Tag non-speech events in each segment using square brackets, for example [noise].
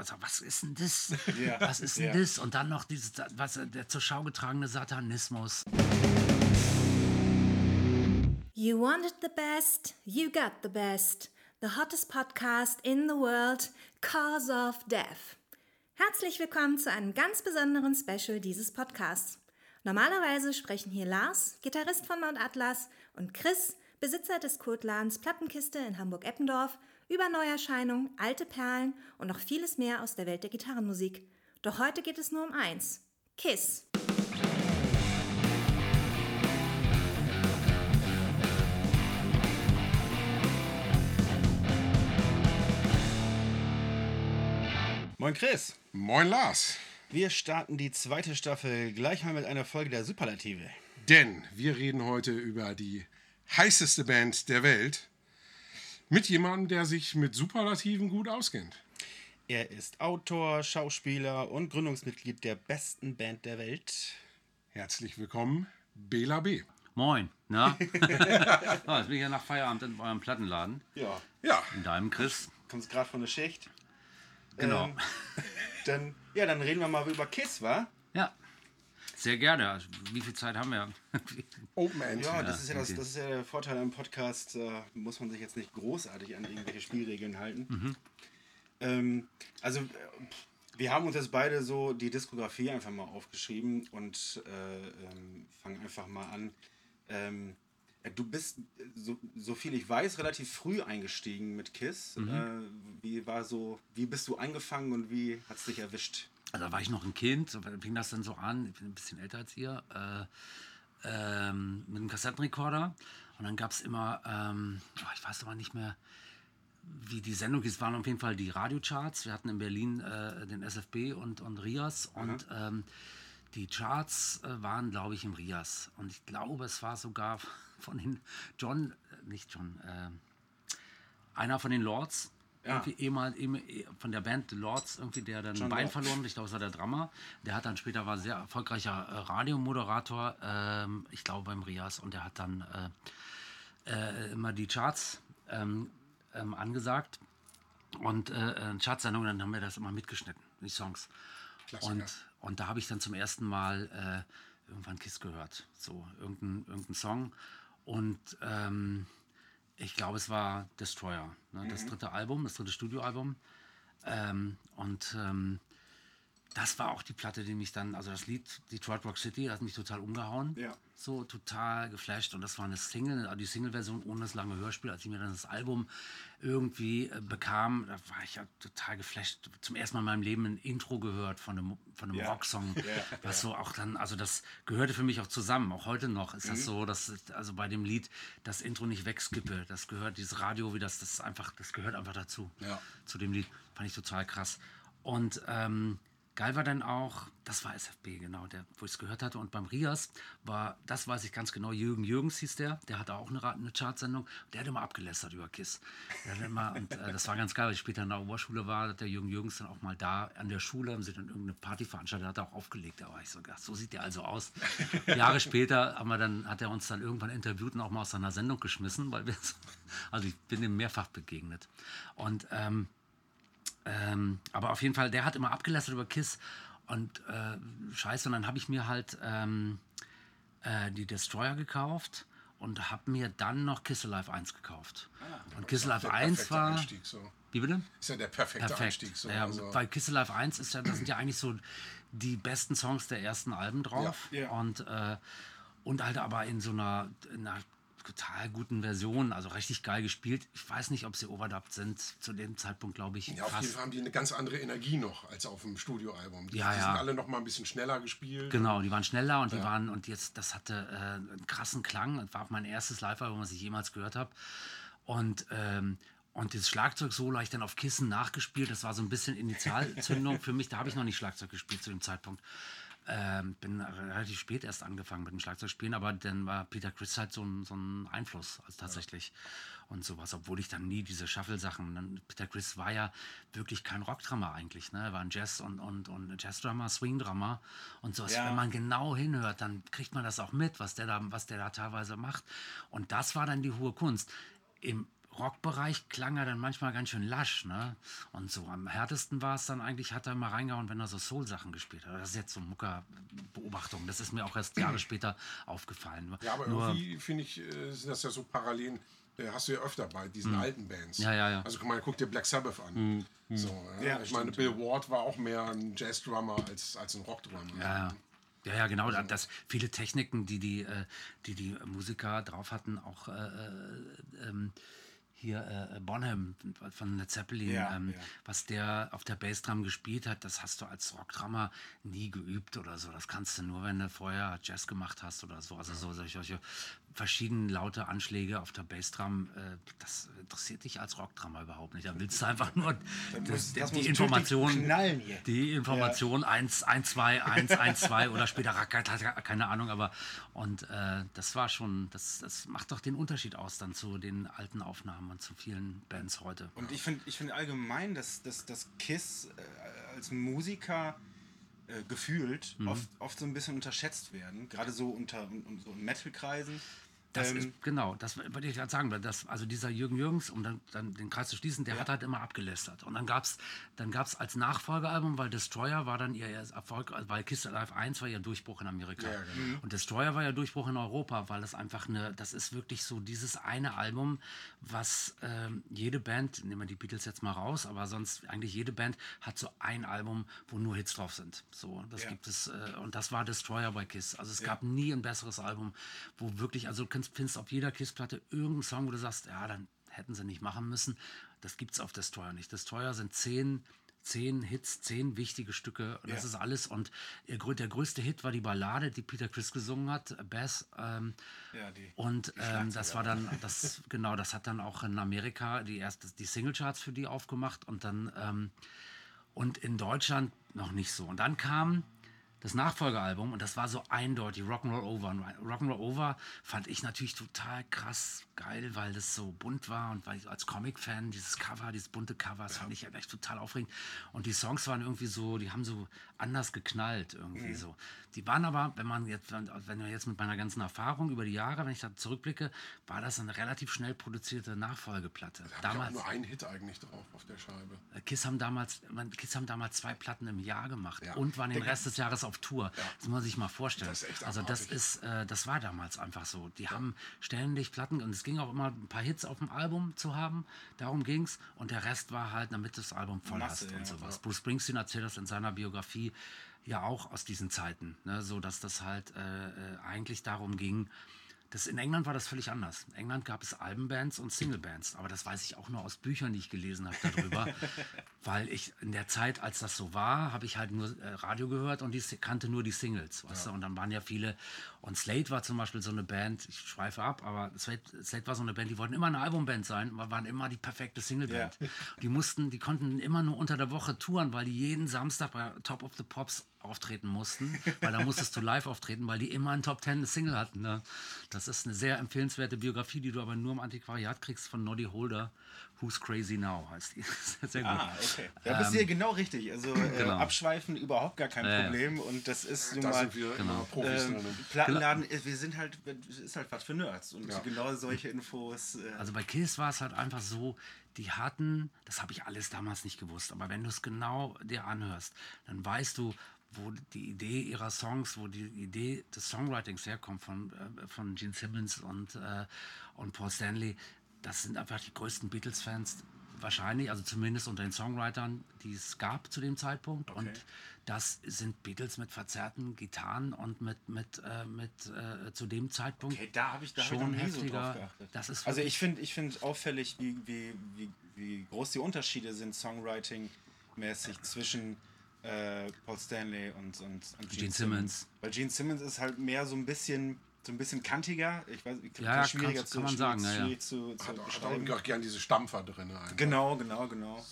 also was ist denn das? Ja, Was ist denn ja. das? Und dann noch dieses, was, der zur Schau getragene Satanismus. You wanted the best, you got the best. The hottest podcast in the world, Cause of Death. Herzlich willkommen zu einem ganz besonderen Special dieses Podcasts. Normalerweise sprechen hier Lars, Gitarrist von Mount Atlas, und Chris, Besitzer des Kultladens Plattenkiste in Hamburg-Eppendorf, über Neuerscheinungen, alte Perlen und noch vieles mehr aus der Welt der Gitarrenmusik. Doch heute geht es nur um eins: Kiss. Moin Chris, Moin Lars. wir starten die zweite Staffel gleich mal mit einer Folge der Superlative. Denn wir reden heute über die heißeste Band der Welt mit jemandem, der sich mit Superlativen gut auskennt. Er ist Autor, Schauspieler und Gründungsmitglied der besten Band der Welt. Herzlich willkommen, Bela B. Moin, na? [laughs] oh, jetzt bin ich ja nach Feierabend in eurem Plattenladen. Ja, Ja, In deinem Chris. kommst gerade von der Schicht. Genau. Ähm, dann, ja, dann reden wir mal über Kiss, wa? Ja. Sehr gerne. Also, Wie viel Zeit haben wir? [laughs] Open End. Ja, das ist ja, das, okay. das ist ja der Vorteil am Podcast. Da muss man sich jetzt nicht großartig an irgendwelche Spielregeln halten. Mhm. Ähm, also, äh, wir haben uns jetzt beide so die Diskografie einfach mal aufgeschrieben und äh, ähm, fangen einfach mal an. Ähm, äh, du bist, äh, so, so viel ich weiß, relativ früh eingestiegen mit Kiss. Mhm. Äh, wie war so, wie bist du angefangen und wie hat es dich erwischt? Also da war ich noch ein Kind, so fing das dann so an, ich bin ein bisschen älter als ihr, äh, ähm, mit einem Kassettenrekorder. Und dann gab es immer, ähm, oh, ich weiß aber nicht mehr, wie die Sendung hieß, waren auf jeden Fall die Radiocharts. Wir hatten in Berlin äh, den SFB und, und Rias und ähm, die Charts äh, waren, glaube ich, im Rias. Und ich glaube, es war sogar [laughs] von den John, äh, nicht John, äh, einer von den Lords, Ja. irgendwie ehemal, ehem- eh- von der Band The Lords, irgendwie, der dann John ein Bein Lord. verloren, ich glaube, es war der Drummer. Der hat dann später war sehr erfolgreicher äh, Radiomoderator, ähm, ich glaube beim Rias, und der hat dann äh, äh, immer die Charts ähm, ähm, angesagt und äh, äh, Chartsendungen, dann haben wir das immer mitgeschnitten, die Songs. Klassiker. Und, und da habe ich dann zum ersten Mal äh, irgendwann Kiss gehört, so irgendein, irgendein Song. Und ähm, ich glaube, es war Destroyer, ne? das dritte Album, das dritte Studioalbum. Ähm, und ähm, das war auch die Platte, die mich dann, also das Lied Detroit Rock City, hat mich total umgehauen. Ja. So total geflasht. Und das war eine Single, also die Single-Version ohne das lange Hörspiel. Als ich mir dann das Album irgendwie äh, bekam, da war ich ja total geflasht. Zum ersten Mal in meinem Leben ein Intro gehört von einem, von einem Ja. Rocksong. Was so auch dann, also das gehörte für mich auch zusammen. Auch heute noch ist Mhm. das so, dass ich, also bei dem Lied das Intro nicht wegskippe. Das gehört, dieses Radio, wie das, das ist einfach, das gehört einfach dazu. Ja. Zu dem Lied. Fand ich total krass. Und ähm, geil war dann auch, das war SFB, genau, der, wo ich es gehört hatte. Und beim Rias war, das weiß ich ganz genau, Jürgen Jürgens hieß der, der hatte auch eine, eine Chartsendung. Der hat immer abgelästert über Kiss. Immer, und äh, das war ganz geil, weil ich später in der Oberschule war, hat der Jürgen Jürgens dann auch mal da an der Schule, haben sie dann irgendeine Party veranstaltet, hat er auch aufgelegt. Da war ich so, gedacht, so sieht der also aus. Jahre später haben wir dann, hat er uns dann irgendwann interviewt und auch mal aus seiner Sendung geschmissen, weil wir, so, also ich bin ihm mehrfach begegnet. Und ähm, ähm, aber auf jeden Fall, der hat immer abgelästert über Kiss und äh, scheiße. Und dann habe ich mir halt ähm, äh, die Destroyer gekauft und habe mir dann noch Kiss Alive 1 gekauft. und Kiss Alive Der 1 perfekte war. Einstieg, so. Wie bitte? Ist ja der perfekte Perfekt. Einstieg. So. ja, also, Bei Kiss Alive 1 ist ja, das sind ja eigentlich so die besten Songs der ersten Alben drauf. Ja. Ja. Und, äh, und halt aber in so einer, in einer total guten Version, also richtig geil gespielt. Ich weiß nicht, ob sie overdubbed sind. Zu dem Zeitpunkt glaube ich ja, auf jeden Fall haben die eine ganz andere Energie noch als auf dem Studioalbum. Die, Ja, die ja. sind alle noch mal ein bisschen schneller gespielt. Genau, die waren schneller und die waren, und jetzt, das hatte äh, einen krassen Klang. Das war auch mein erstes Live-Album, was ich jemals gehört habe. Und, ähm, und das Schlagzeug-Solo habe ich dann auf Kissen nachgespielt. Das war so ein bisschen Initialzündung [laughs] für mich. Da habe ich noch nicht Schlagzeug gespielt zu dem Zeitpunkt. Ähm, bin relativ spät erst angefangen mit dem Schlagzeugspielen, aber dann war Peter Chris halt so ein, so ein Einfluss, also tatsächlich. Und sowas, obwohl ich dann nie diese Shuffle-Sachen. dann- Peter Chris war ja wirklich kein Rockdrummer eigentlich, ne? Er war ein Jazz- und, und, und Jazz-Drummer, Swing-Drummer und sowas. Ja. Wenn man genau hinhört, dann kriegt man das auch mit, was der da, was der da teilweise macht. Und das war dann die hohe Kunst. Im Rockbereich klang er dann manchmal ganz schön lasch, ne? Und so am härtesten war es dann eigentlich, hat er mal reingehauen, wenn er so Soul-Sachen gespielt hat. Das ist jetzt so Mucker-Beobachtung. Das ist mir auch erst Jahre später aufgefallen. Ja, aber Nur, irgendwie finde ich, äh, sind das ja so Parallelen. äh, Hast du ja öfter bei diesen alten Bands. Mhm. Ja, ja, ja. Also guck mal, guck dir Black Sabbath an. So, ja. Ja, ich meine, Bill Ward war auch mehr ein Jazz-Drummer als, als ein Rock-Drummer. Ja, ja. Ja, ja, genau. Das, viele Techniken, die die, äh, die, die Musiker drauf hatten, auch äh, äh, ähm, hier äh, Bonham von Led Zeppelin, Ja, ähm, ja. was der auf der Bassdrum gespielt hat, das hast du als Rockdrummer nie geübt oder so. Das kannst du nur, wenn du vorher Jazz gemacht hast oder so. Also so solche, solche verschiedenen laute Anschläge auf der Bassdrum, äh, das interessiert dich als Rockdrummer überhaupt nicht. Da willst du einfach nur die, das die Information, die Information 1, 1, 2, 1, 1, 2 oder später Racket, keine Ahnung, aber und äh, das war schon, das, das macht doch den Unterschied aus dann zu den alten Aufnahmen und zu vielen Bands heute. Und ich finde ich find allgemein, dass, dass, dass Kiss äh, als Musiker äh, gefühlt Mhm. oft, oft so ein bisschen unterschätzt werden. Gerade so unter un, un, so in Metal-Kreisen. Das Ähm, ist, genau, das wollte ich gerade sagen. weil Das, also dieser Jürgen Jürgens, um dann, dann den Kreis zu schließen, der hat halt immer abgelästert. Und dann gab es dann gab's als Nachfolgealbum, weil Destroyer war dann ihr Erfolg, weil Kiss Alive 1 war ihr Durchbruch in Amerika. Ja, genau. Und Destroyer war ja Durchbruch in Europa, weil das einfach eine, das ist wirklich so dieses eine Album, was ähm, jede Band, nehmen wir die Beatles jetzt mal raus, aber sonst eigentlich jede Band hat so ein Album, wo nur Hits drauf sind. So, das Ja. gibt es, äh, und das war Destroyer bei Kiss. Also es gab nie ein besseres Album, wo wirklich, also du kannst, findest auf jeder Kiss-Platte irgendeinen Song, wo du sagst, ja, dann hätten sie nicht machen müssen. Das gibt es auf Destroyer nicht. Destroyer sind zehn, zehn Hits, zehn wichtige Stücke. Das Ja. ist alles. Und grö- der größte Hit war die Ballade, die Peter Chris gesungen hat, Bass. Ähm, Ja, die- und ähm, das war dann, das, genau, das hat dann auch in Amerika die erste, die Singlecharts für die aufgemacht und dann, ähm, und in Deutschland noch nicht so. Und dann kam das Nachfolgealbum und das war so eindeutig Rock'n'Roll Over. Und Rock'n'Roll Over fand ich natürlich total krass geil, weil das so bunt war und weil ich als Comic-Fan dieses Cover, dieses bunte Cover, das fand ich ja echt total aufregend. Und die Songs waren irgendwie so, die haben so anders geknallt irgendwie so. Die waren aber, wenn man jetzt, wenn wir jetzt mit meiner ganzen Erfahrung über die Jahre, wenn ich da zurückblicke, war das eine relativ schnell produzierte Nachfolgeplatte. Da Damals, nur einen Hit eigentlich drauf auf der Scheibe. Kiss haben damals, Kiss haben damals zwei Platten im Jahr gemacht Ja. und waren den Rest des Jahres auf Tour. Das muss man sich mal vorstellen. Das also das ist, äh, das war damals einfach so. Die haben ständig Platten und es ging auch immer ein paar Hits auf dem Album zu haben. Darum ging's und der Rest war halt, damit du das Album voll Masse, hast ja. und sowas. Bruce Springsteen erzählt das in seiner Biografie ja auch aus diesen Zeiten, ne? so dass das halt äh, äh, eigentlich darum ging. Das, in England war das völlig anders. In England gab es Albenbands und Singlebands, aber das weiß ich auch nur aus Büchern, die ich gelesen habe darüber, [laughs] weil ich in der Zeit, als das so war, habe ich halt nur äh, Radio gehört und die kannte nur die Singles, weißt du? Und dann waren ja viele und Slate war zum Beispiel so eine Band, ich schweife ab, aber Slate, Slate war so eine Band, die wollten immer eine Albumband sein, waren immer die perfekte Singleband. Die mussten, die konnten immer nur unter der Woche touren, weil die jeden Samstag bei Top of the Pops auftreten mussten, weil da musstest du live auftreten, weil die immer einen Top Ten Single hatten. Ne? Das ist eine sehr empfehlenswerte Biografie, die du aber nur im Antiquariat kriegst von Noddy Holder. Who's Crazy Now heißt die. [laughs] sehr gut. Ah, okay. Da bist du hier genau richtig. Also äh, [clears throat] genau. abschweifen überhaupt gar kein Ja, ja. Problem. Und das ist nun mal sind wir immer Profis ähm. Plattenladen, äh, wir sind halt, es ist halt was für Nerds. Und genau solche Infos. Äh, Also bei Kiss war es halt einfach so, die hatten, das habe ich alles damals nicht gewusst, aber wenn du es genau dir anhörst, dann weißt du, wo die Idee ihrer Songs, wo die Idee des Songwritings herkommt von, äh, von Gene Simmons und, äh, und Paul Stanley. Das sind einfach die größten Beatles-Fans wahrscheinlich, also zumindest unter den Songwritern, die es gab zu dem Zeitpunkt. Und das sind Beatles mit verzerrten Gitarren und mit, mit, äh, mit äh, zu dem Zeitpunkt okay, da habe ich, da hab ich noch schon so heftiger. drauf geachtet. das ist also ich finde ich find auffällig, wie, wie, wie, wie groß die Unterschiede sind Songwriting-mäßig zwischen äh, Paul Stanley und, und, und Gene Simmons. Weil Gene Simmons ist halt mehr so ein bisschen so ein bisschen kantiger. Ich weiß, ich Ja, ja, schwieriger kannst- kann man sagen, ja, ja. zu, zu Hat, hat auch gern diese Stampfer drin. einfach. Genau, genau, genau.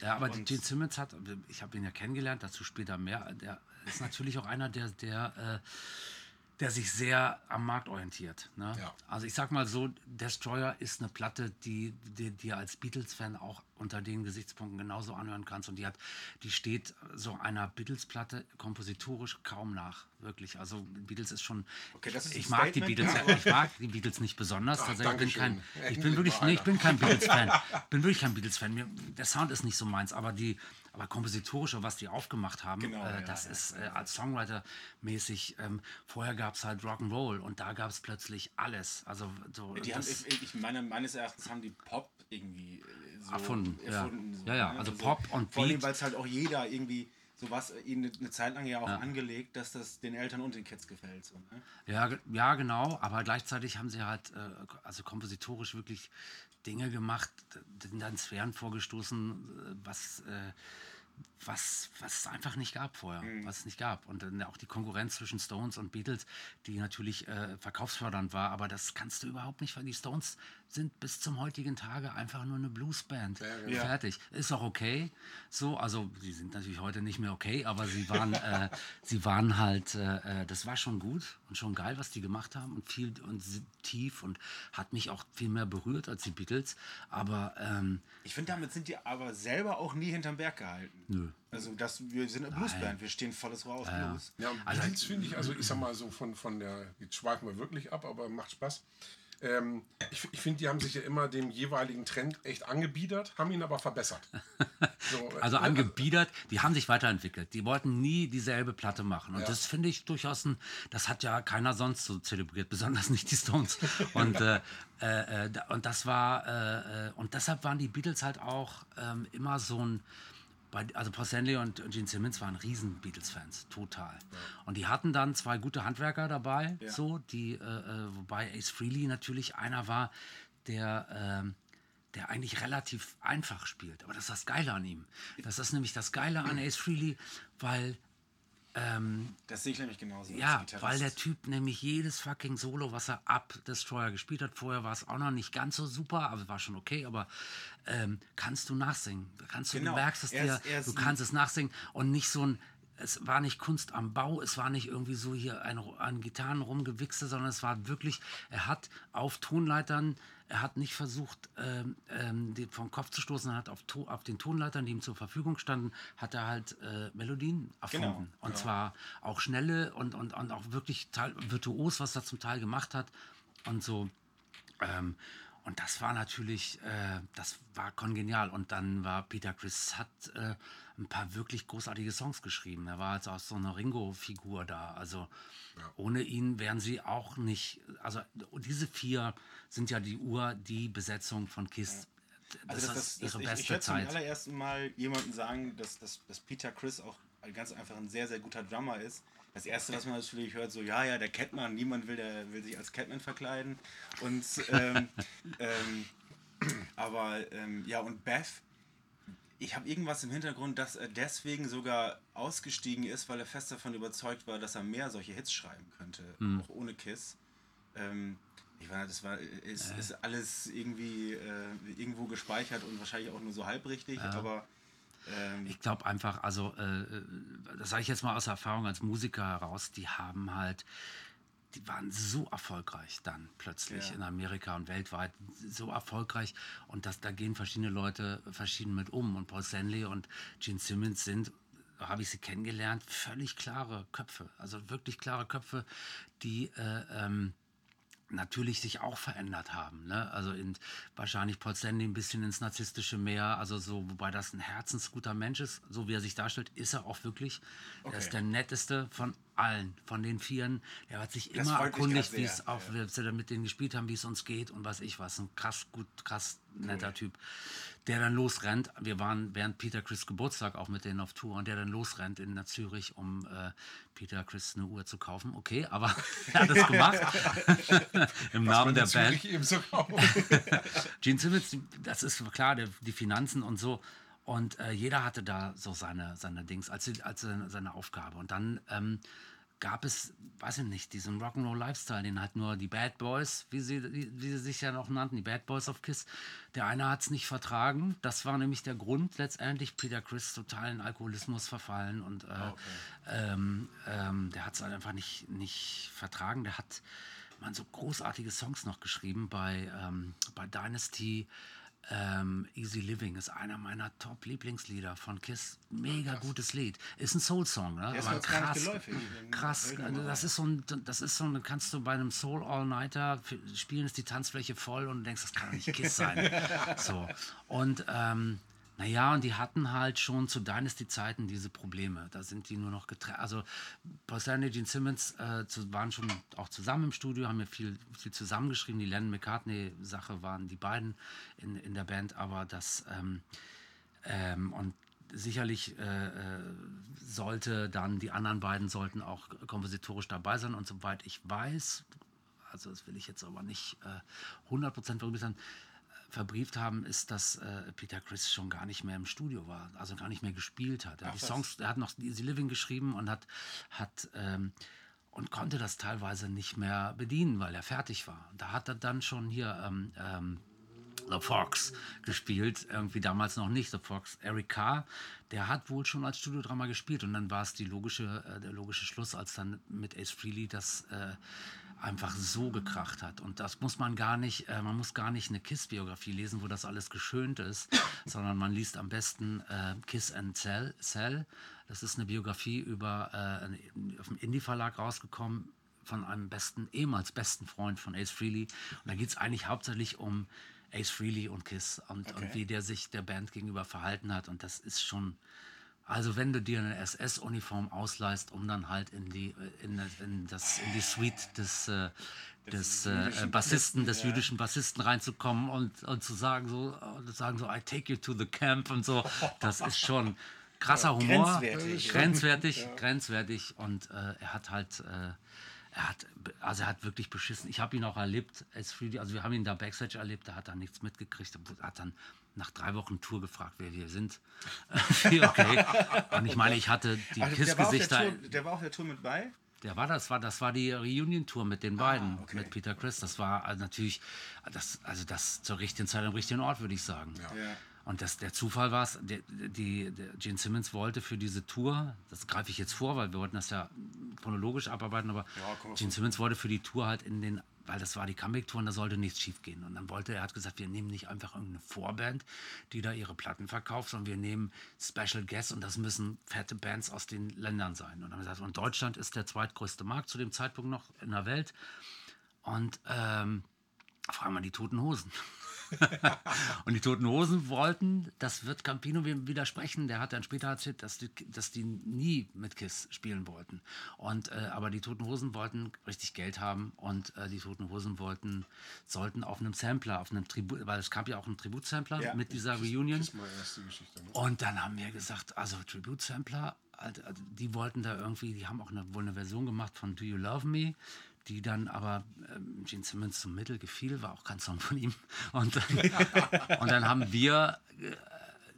Ja, aber Und- Gene Simmons hat, ich habe ihn ja kennengelernt, dazu später mehr. Der ist natürlich auch einer, der, der, äh, der sich sehr am Markt orientiert. Ne? Ja. Also ich sag mal so, Destroyer ist eine Platte, die, die dir als Beatles-Fan auch unter den Gesichtspunkten genauso anhören kannst. Und die hat, die steht so einer Beatles-Platte kompositorisch kaum nach. Wirklich. Also Beatles ist schon. Okay, das ist ich mag die Statement, Beatles, ja, ich mag die Beatles nicht besonders. Ach, Tatsächlich bin ich kein, ich bin wirklich, nee, ich bin kein [laughs] Beatles-Fan. bin wirklich kein Beatles-Fan. Der Sound ist nicht so meins, aber die, aber kompositorische, was die aufgemacht haben, Genau, äh, ja, das ja. ist äh, als Songwriter mäßig. Ähm, vorher gab es halt Rock'n'Roll und da gab es plötzlich alles. Also so. Die haben, ich, ich meine, meines Erachtens haben die Pop irgendwie äh, so Erfunden, ja. erfunden, so, Ja, ja, ne? also Pop und Vor allem, Beat. weil es halt auch jeder irgendwie sowas ihnen eine Zeit lang ja auch angelegt, dass das den Eltern und den Kids gefällt. So, ne? Ja, ja, genau, aber gleichzeitig haben sie halt, äh, also kompositorisch wirklich Dinge gemacht, sind dann Sphären vorgestoßen, äh, was, äh, was, was es einfach nicht gab vorher, was es nicht gab. Und dann auch die Konkurrenz zwischen Stones und Beatles, die natürlich äh, verkaufsfördernd war, aber das kannst du überhaupt nicht, weil die Stones sind bis zum heutigen Tage einfach nur eine Bluesband. Ja. Fertig. Ist auch okay. So, also sie sind natürlich heute nicht mehr okay, aber sie waren, äh, [laughs] sie waren halt, äh, äh, das war schon gut und schon geil, was die gemacht haben und viel und tief und hat mich auch viel mehr berührt als die Beatles. Aber ähm, Ich finde, damit sind die aber selber auch nie hinterm Berg gehalten. Nö. Also das, wir sind eine Bluesband, wir stehen volles Rohr auf Blues. Ja, und Also- Beatles finde ich, also ich sag mal so von, von der, jetzt schweifen wir wirklich ab, aber macht Spaß. Ähm, ich ich finde, die haben sich ja immer dem jeweiligen Trend echt angebiedert, haben ihn aber verbessert. [laughs] So, also äh, angebiedert, die haben sich weiterentwickelt. Die wollten nie dieselbe Platte machen. Und Ja. das finde ich durchaus ein, das hat ja keiner sonst so zelebriert, [laughs] besonders nicht die Stones. Und, äh, äh, äh, und das war, äh, äh, und deshalb waren die Beatles halt auch ähm, immer so ein, bei, also Paul Stanley und Gene Simmons waren riesen Beatles-Fans, total. Und die hatten dann zwei gute Handwerker dabei, Ja. so, die, äh, äh, wobei Ace Frehley natürlich einer war, der, ähm, der eigentlich relativ einfach spielt. Aber das ist das Geile an ihm. Das ist nämlich das Geile an Ace Frehley, weil Das sehe ich nämlich genauso. ja, weil der Typ nämlich jedes fucking Solo, was er ab Destroyer gespielt hat, vorher war es auch noch nicht ganz so super, aber war schon okay, aber ähm, kannst du nachsingen. Kannst du, Genau. du merkst es dir, du kannst es nachsingen und nicht so ein, es war nicht Kunst am Bau, es war nicht irgendwie so hier ein, an Gitarren rumgewichse, sondern es war wirklich, er hat auf Tonleitern, er hat nicht versucht, ähm, ähm, vom Kopf zu stoßen, er hat auf, auf den Tonleitern, die ihm zur Verfügung standen, hat er halt äh, Melodien erfunden. Genau, Und zwar auch schnelle und, und, und auch wirklich virtuos, was er zum Teil gemacht hat. Und so. Ähm, und das war natürlich, äh, das war kongenial. Und dann war Peter Chris hat äh, ein paar wirklich großartige Songs geschrieben. Er war jetzt auch so eine Ringo-Figur da. Also ohne ihn wären sie auch nicht. Also diese vier sind ja die Ur, die Besetzung von Kiss. Das, Also das, ist das, ihre ich, ich beste werde zum Zeit. allerersten Mal jemanden sagen, dass, dass, dass Peter Chris auch ganz einfach ein sehr, sehr guter Drummer ist. Das erste, was man natürlich hört, so, ja, ja, der Catman, niemand will, der will sich als Catman verkleiden. Und, ähm, [laughs] ähm, aber, ähm, ja, und Beth, ich habe irgendwas im Hintergrund, dass er deswegen sogar ausgestiegen ist, weil er fest davon überzeugt war, dass er mehr solche Hits schreiben könnte, auch ohne Kiss. Ähm, ich meine, das war, ist, ist alles irgendwie äh, irgendwo gespeichert und wahrscheinlich auch nur so halbrichtig, aber ähm, Ich glaube einfach, also äh, das sage ich jetzt mal aus Erfahrung als Musiker heraus, die haben halt, die waren so erfolgreich dann plötzlich Ja. in Amerika und weltweit so erfolgreich und das, da gehen verschiedene Leute verschieden mit um und Paul Stanley und Gene Simmons sind habe ich sie kennengelernt, völlig klare Köpfe, also wirklich klare Köpfe, die äh, ähm, natürlich sich auch verändert haben. Ne? Also in, wahrscheinlich Stanley ein bisschen ins narzisstische Meer, also so, wobei das ein herzensguter Mensch ist, so wie er sich darstellt, ist er auch wirklich. Er Okay. ist der netteste von allen, von den Vieren. Er hat sich Das immer erkundigt, wie es auch, sie da mit denen gespielt haben, wie es uns geht und was ich was. Ein krass gut, krass netter Typ, der dann losrennt. Wir waren während Peter Chris Geburtstag auch mit denen auf Tour und der dann losrennt in Zürich, um äh, Peter Chris eine Uhr zu kaufen. Okay, aber [laughs] er hat es gemacht. [laughs] Im Namen der Band. So. [laughs] Gene Simmons, das ist klar, der, die Finanzen und so. Und äh, jeder hatte da so seine, seine Dings als, als seine, seine Aufgabe. Und dann ähm, gab es, weiß ich nicht, diesen Rock'n'Roll Lifestyle, den halt nur die Bad Boys, wie sie, wie, sie sich ja noch nannten, die Bad Boys of Kiss. Der eine hat es nicht vertragen. Das war nämlich der Grund letztendlich. Peter Chris total in Alkoholismus verfallen und äh, ähm, ähm, der hat es halt einfach nicht, nicht vertragen. Der hat man so großartige Songs noch geschrieben bei, ähm, bei Dynasty. Ähm, Easy Living ist einer meiner Top-Lieblingslieder von Kiss. Mega gutes Lied. Ist ein Soul-Song, ne? Aber krass. Krass. das ist so ein, das ist so ein, kannst du bei einem Soul All-Nighter spielen, ist die Tanzfläche voll und denkst, das kann doch nicht Kiss sein. [laughs] so. Und ähm, naja, und die hatten halt schon zu Dynasty-Zeiten diese Probleme. Da sind die nur noch getrennt. Also Paul Gene Simmons äh, waren schon auch zusammen im Studio, haben ja viel, viel zusammengeschrieben. Die Lennon McCartney-Sache waren die beiden in, in der Band, aber das ähm, ähm, und sicherlich äh, äh, sollte dann die anderen beiden sollten auch kompositorisch dabei sein und soweit ich weiß, also das will ich jetzt aber nicht äh, 100% verbrieft haben, verbrieft haben, ist, dass äh, Peter Chris schon gar nicht mehr im Studio war, also gar nicht mehr gespielt hat. Er, hat die was. Songs, er hat noch Easy Living geschrieben und hat, hat ähm, und konnte das teilweise nicht mehr bedienen, weil er fertig war. Da hat er dann schon hier ähm, ähm, The Fox gespielt, irgendwie damals noch nicht. The Fox, Eric Carr, der hat wohl schon als Studiodrama gespielt und dann war es die logische, äh, der logische Schluss, als dann mit Ace Frehley das äh, einfach so gekracht hat. Und das muss man gar nicht, äh, man muss gar nicht eine Kiss-Biografie lesen, wo das alles geschönt ist, [coughs] sondern man liest am besten äh, Kiss and Cell, Cell. Das ist eine Biografie über äh, auf dem Indie-Verlag rausgekommen von einem besten, ehemals besten Freund von Ace Frehley. Und da geht es eigentlich hauptsächlich um Ace Frehley und Kiss und, und Okay. wie der sich der Band gegenüber verhalten hat. Und das ist schon, also wenn du dir eine SS-Uniform ausleihst, um dann halt in die, äh, in, das- in, das, in die Suite des, äh, des äh, jüdischen Bassisten, des ja. jüdischen Bassisten reinzukommen und, und zu sagen so, und sagen so, I take you to the camp und so, das ist schon krasser Humor. grenzwertig. Grenzwertig, grenzwertig. Und äh, er hat halt, äh, er hat, also er hat wirklich beschissen. Ich habe ihn auch erlebt, also wir haben ihn da Backstage erlebt, da hat er nichts mitgekriegt. Er hat dann nach drei Wochen Tour gefragt, wer wir sind. [laughs] okay. Und ich meine, ich hatte die der, der, Kiss-Gesichter. Tour, der war auf der Tour mit bei? Der war das, war das war die Reunion-Tour mit den beiden, Ah, okay. mit Peter Chris. Das war also natürlich, das, also das zur richtigen Zeit am richtigen Ort, würde ich sagen. Ja. Und das, der Zufall war es, der, die, der Gene Simmons wollte für diese Tour, das greife ich jetzt vor, weil wir wollten das ja chronologisch abarbeiten, aber auf Gene Simmons wollte für die Tour halt in den, weil das war die Comeback-Tour und da sollte nichts schief gehen. Und dann wollte er, hat gesagt, wir nehmen nicht einfach irgendeine Vorband, die da ihre Platten verkauft, sondern wir nehmen Special Guests und das müssen fette Bands aus den Ländern sein. Und dann haben wir gesagt, und Deutschland ist der zweitgrößte Markt zu dem Zeitpunkt noch in der Welt. Und ähm, fragen wir die Toten Hosen. [laughs] und die Toten Hosen wollten, das wird Campino widersprechen, der hat dann später erzählt, dass die, dass die nie mit Kiss spielen wollten. Und, äh, aber die Toten Hosen wollten richtig Geld haben und äh, die Toten Hosen wollten, sollten auf einem Sampler, auf einem Tribut, weil es gab ja auch einen Tributsampler Ja. mit dieser Reunion. Das ist meine erste Geschichte. Ne? Und dann haben wir gesagt, also Tribute Sampler, also also die wollten da irgendwie, die haben auch eine, wohl eine Version gemacht von Do You Love Me, die dann aber ähm, Gene Simmons zum Mittel gefiel, war auch kein Song von ihm. Und dann, [laughs] und dann haben wir, äh,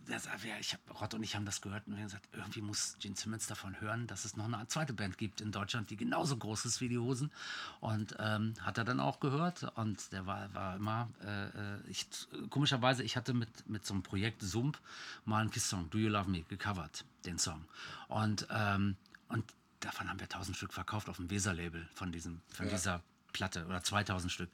das, ja, ich hab, Rott und ich haben das gehört und wir haben gesagt, irgendwie muss Gene Simmons davon hören, dass es noch eine zweite Band gibt in Deutschland, die genauso groß ist wie die Hosen. Und ähm, hat er dann auch gehört und der war, war immer, äh, äh, ich, komischerweise, ich hatte mit, mit so einem Projekt Sump mal einen Kiss-Song, Do You Love Me, gecovert, den Song. Und, ähm, und davon haben wir 1000 Stück verkauft auf dem Weser-Label von, diesem, von dieser Platte oder 2000 Stück.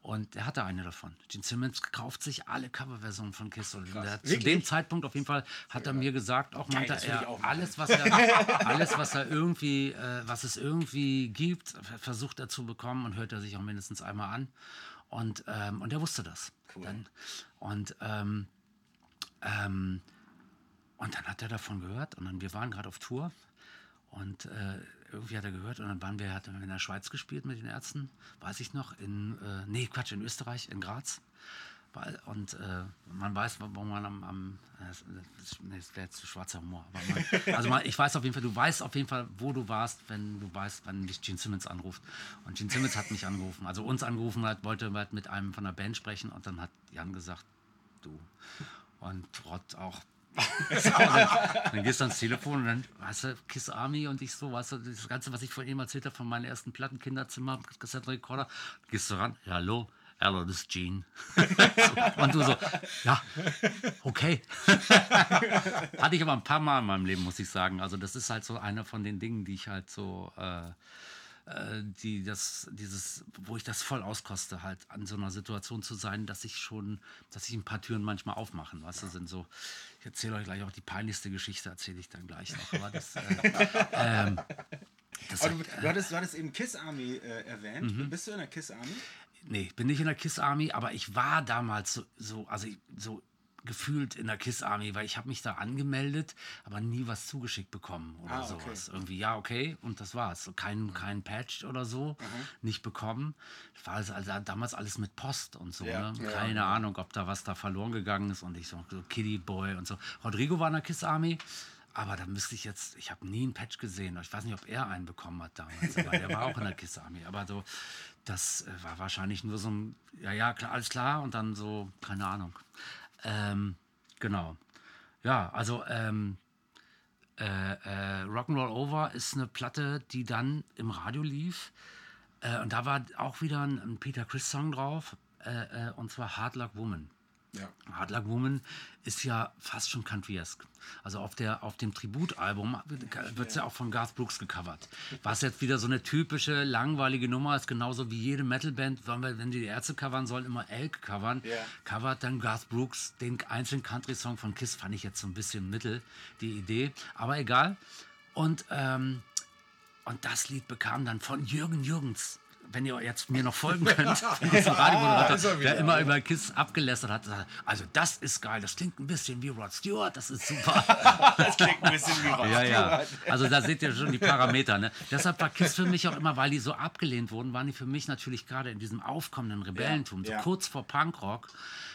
Und er hatte eine davon. Gene Simmons kauft sich alle Coverversionen von Kiss. Und zu dem Zeitpunkt auf jeden Fall hat er mir gesagt, auch meinte er, auch alles, was er, [laughs] alles, was er irgendwie, äh, was es irgendwie gibt, ver- versucht er zu bekommen und hört er sich auch mindestens einmal an. Und, ähm, und er wusste das. Dann, und ähm, ähm, und dann hat er davon gehört und dann, wir waren gerade auf Tour und äh, irgendwie hat er gehört und dann waren wir, hat er in der Schweiz gespielt mit den Ärzten, weiß ich noch, in, äh, nee, Quatsch, in Österreich, in Graz. Und äh, man weiß, wo man am, am äh, das, das, wäre jetzt zu schwarzer Humor. Man, [laughs] also man, ich weiß auf jeden Fall, du weißt auf jeden Fall, wo du warst, wenn du weißt, wann dich Gene Simmons anruft. Und Gene Simmons hat mich angerufen, also uns angerufen hat, wollte halt mit einem von der Band sprechen und dann hat Jan gesagt, du. Und Rott auch. Dann, gehst du ans Telefon und dann, weißt du, Kiss Army und ich so, weißt du, das Ganze, was ich vorhin erzählt habe von meinen ersten Platten, Kinderzimmer, Kassettenrekorder, gehst du ran, ja, hallo, hallo, das ist Gene. [laughs] und du so, ja, okay. [laughs] Hatte ich aber ein paar Mal in meinem Leben, muss ich sagen. Also das ist halt so einer von den Dingen, die ich halt so, äh, äh, die das, dieses, wo ich das voll auskoste, halt an so einer Situation zu sein, dass ich schon, dass ich ein paar Türen manchmal aufmachen, weißt du, sind so, ich erzähle euch gleich auch die peinlichste Geschichte, erzähle ich dann gleich noch, aber das, äh, [laughs] ähm, das Aber du, du, hattest, du hattest eben Kiss Army äh, erwähnt. Bist du in der Kiss Army? Nee, bin nicht in der Kiss Army, aber ich war damals so, so also ich, so gefühlt in der Kiss Army, weil ich habe mich da angemeldet, aber nie was zugeschickt bekommen oder Ah, okay. sowas. Irgendwie, ja, okay, und das war's. Kein, kein Patch oder so, nicht bekommen. Das war also, also damals alles mit Post und so, Ja. ne? Keine Ahnung, ob da was da verloren gegangen ist und ich so, so Kitty Boy und so. Rodrigo war in der Kiss Army. Aber da müsste ich jetzt, ich habe nie einen Patch gesehen. Ich weiß nicht, ob er einen bekommen hat damals, aber der war auch in der Kiss Army. Aber so, das äh, war wahrscheinlich nur so ein, ja, ja, klar, alles klar und dann so, keine Ahnung. Ähm, genau. Ja, also ähm, äh, äh, Rock'n'Roll Over ist eine Platte, die dann im Radio lief. Äh, und da war auch wieder ein, ein Peter Chris Song drauf, äh, äh, und zwar Hard Luck Woman. Ja. Hard Luck Woman ist ja fast schon country-esque. Also auf, der, auf dem Tributalbum wird es ja auch von Garth Brooks gecovert. Was jetzt wieder so eine typische, langweilige Nummer ist, genauso wie jede Metalband, wenn, die die Ärzte covern sollen, immer Elk covern. Ja. Covert dann Garth Brooks den einzelnen Country-Song von Kiss, fand ich jetzt so ein bisschen mittel, die Idee. Aber egal. Und, ähm, und das Lied bekam dann von Jürgen Jürgens. Wenn ihr jetzt mir noch folgen [laughs] könnt, ein Radiomoderator, er der immer über Kiss abgelästert hat. Also das ist geil, das klingt ein bisschen wie Rod Stewart, das ist super. [laughs] Das klingt ein bisschen wie Rock. ja, ja. Also da seht ihr schon die Parameter. Ne? Deshalb war Kiss für mich auch immer, weil die so abgelehnt wurden, waren die für mich natürlich gerade in diesem aufkommenden Rebellentum, so ja. kurz vor Punkrock.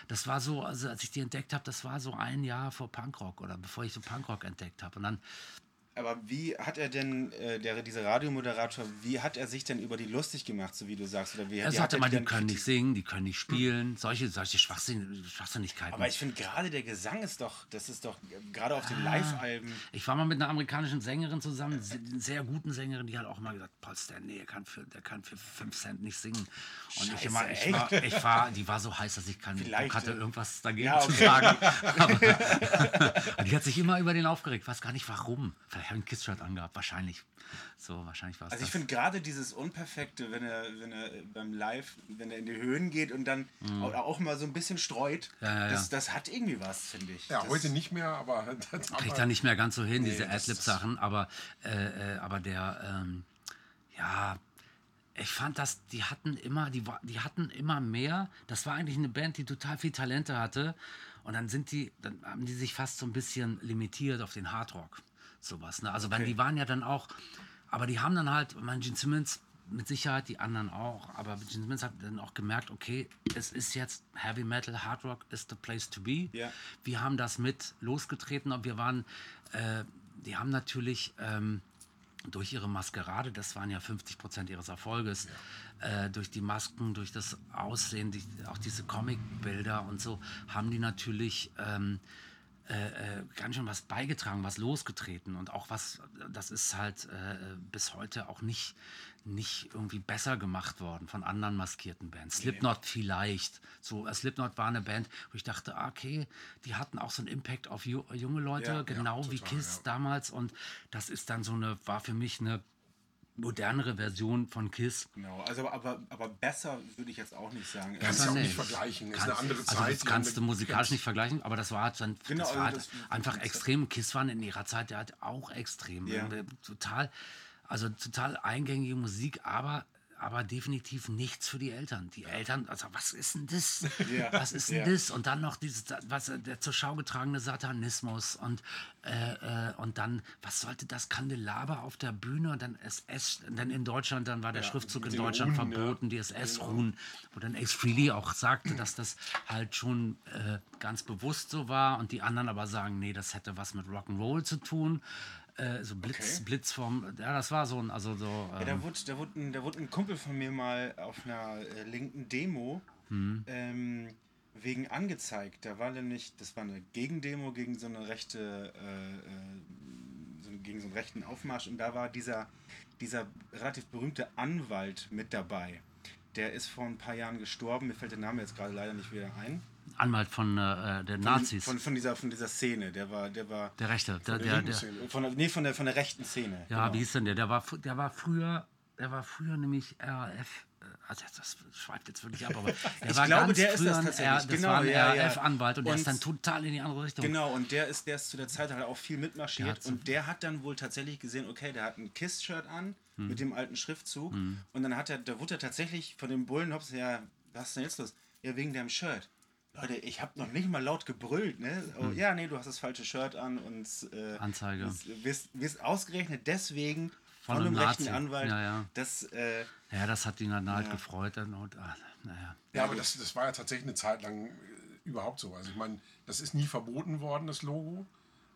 Das war so, also als ich die entdeckt habe, das war so ein Jahr vor Punkrock oder bevor ich so Punkrock entdeckt habe. Und dann Aber wie hat er denn, äh, der, dieser Radiomoderator, wie hat er sich denn über die lustig gemacht, so wie du sagst? Oder wie, er sagte er mal, die können nicht singen, die können nicht spielen, solche, solche Schwachsinn, Schwachsinnigkeiten. Aber ich finde gerade der Gesang ist doch, das ist doch gerade auf Ah. den Live-Alben. Ich war mal mit einer amerikanischen Sängerin zusammen, sehr guten Sängerin, die hat auch mal gesagt, Paul Stanley, der kann für, der kann für 5 Cent nicht singen. Und ich, Scheiße, immer, ich, echt? war, ich war, die war so heiß, dass ich keinen Bock hatte, äh, irgendwas dagegen ja, zu okay. sagen. [laughs] Aber [laughs] die hat sich immer über den aufgeregt, weiß gar nicht warum. Vielleicht ein Kiss-Shirt angehabt, wahrscheinlich. So, wahrscheinlich war es Also ich finde gerade dieses Unperfekte, wenn er, wenn er beim Live, wenn er in die Höhen geht und dann auch, auch mal so ein bisschen streut, Mhm. Ja, ja, ja. Das, das hat irgendwie was, finde ich. Ja, das, heute nicht mehr, aber. [laughs] Das kriegt er nicht mehr ganz so hin, diese das ist- Adlib-Sachen, aber, äh, äh, aber der, ähm, ja, ich fand das, die hatten immer, die, die hatten immer mehr. Das war eigentlich eine Band, die total viel Talente hatte. Und dann sind die, dann haben die sich fast so ein bisschen limitiert auf den Hardrock. Sowas. Ne? Also, wenn die waren ja dann auch, aber die haben dann halt, ich meine, Gene Simmons mit Sicherheit, die anderen auch, aber Gene Simmons hat dann auch gemerkt, okay, es ist jetzt Heavy Metal, Hard Rock is the place to be. Ja. Wir haben das mit losgetreten und wir waren, äh, die haben natürlich ähm, durch ihre Maskerade, das waren ja 50 Prozent ihres Erfolges, äh, durch die Masken, durch das Aussehen, die, auch diese Comicbilder und so, haben die natürlich ähm, äh, äh, ganz schön was beigetragen, was losgetreten und auch was, das ist halt äh, bis heute auch nicht, nicht irgendwie besser gemacht worden von anderen maskierten Bands. Slipknot vielleicht. So, äh, Slipknot war eine Band, wo ich dachte, ah, okay, die hatten auch so einen Impact auf ju junge Leute, Ja, ja, genau wie total, Kiss ja. damals. Und das ist dann so eine, war für mich eine modernere Version von Kiss. Genau, also aber, aber besser würde ich jetzt auch nicht sagen. Kannst Also, du auch nicht vergleichen. Ist Kannst- eine andere also Zeit. das kannst du musikalisch nicht vergleichen, aber das war halt dann, Genau, das also war halt das- einfach extrem. Kiss waren in ihrer Zeit ja halt auch extrem. Ja. Total, also total eingängige Musik, aber aber definitiv nichts für die Eltern. Die Eltern, also was ist denn das? [laughs] Ja, Was ist denn ja. das? Und dann noch dieses, was der zur Schau getragene Satanismus und äh, äh, und dann, was sollte das Kandelaber auf der Bühne und dann SS, dann in Deutschland, dann war der Schriftzug in Deutschland Runen, ja. verboten, die SS-Ruhen, wo dann Ace Frehley auch sagte, dass das halt schon äh, ganz bewusst so war und die anderen aber sagen, nee, das hätte was mit Rock'n'Roll zu tun. Äh, so Blitz, Okay. Blitz vom, ja, das war so ein, also so. Ja, Ähm, da wurde, da, wurde ein, da wurde ein Kumpel von mir mal auf einer äh, linken Demo Hm. ähm, wegen angezeigt. Da war nämlich, das war eine Gegendemo gegen so eine rechte, äh, äh, so, gegen so einen rechten Aufmarsch und da war dieser, dieser relativ berühmte Anwalt mit dabei. Der ist vor ein paar Jahren gestorben, mir fällt der Name jetzt gerade leider nicht wieder ein. Anwalt von äh, der Nazis. Von, von, dieser, von dieser Szene, der war, der war. der Rechte. Der, der der, der. Von der, nee, von der, von der rechten Szene. ja, genau. wie hieß denn der? Der war, der war früher der war früher nämlich RAF. äh, Also das schweift jetzt wirklich ab, aber [laughs] der Ich war glaube, ganz der ist früher das tatsächlich. R, das Genau, war ein ja, ja. RAF-Anwalt und, der Und- ist dann total in die andere Richtung. Genau, und der ist, der ist zu der Zeit halt auch viel Der mitmarschiert so- und der hat dann wohl tatsächlich gesehen, okay, der hat ein KISS-Shirt an Hm. mit dem alten Schriftzug und dann hat er, da wurde er tatsächlich von dem Bullen, hops, ja, was ist denn jetzt los? Ja, wegen deinem Shirt. Leute, ich habe noch nicht mal laut gebrüllt, ne? Oh, Hm. Ja, nee, du hast das falsche Shirt an und äh, Anzeige. wirst- wirst, ausgerechnet deswegen Von von, einem einem rechten. Anwalt, Ja, ja. das, äh, Ja, das hat ihn dann halt Ja. gefreut. Und, und, ah, naja. Ja, aber das, das war ja tatsächlich eine Zeit lang äh, überhaupt so. Also ich meine, das ist nie verboten worden, das Logo.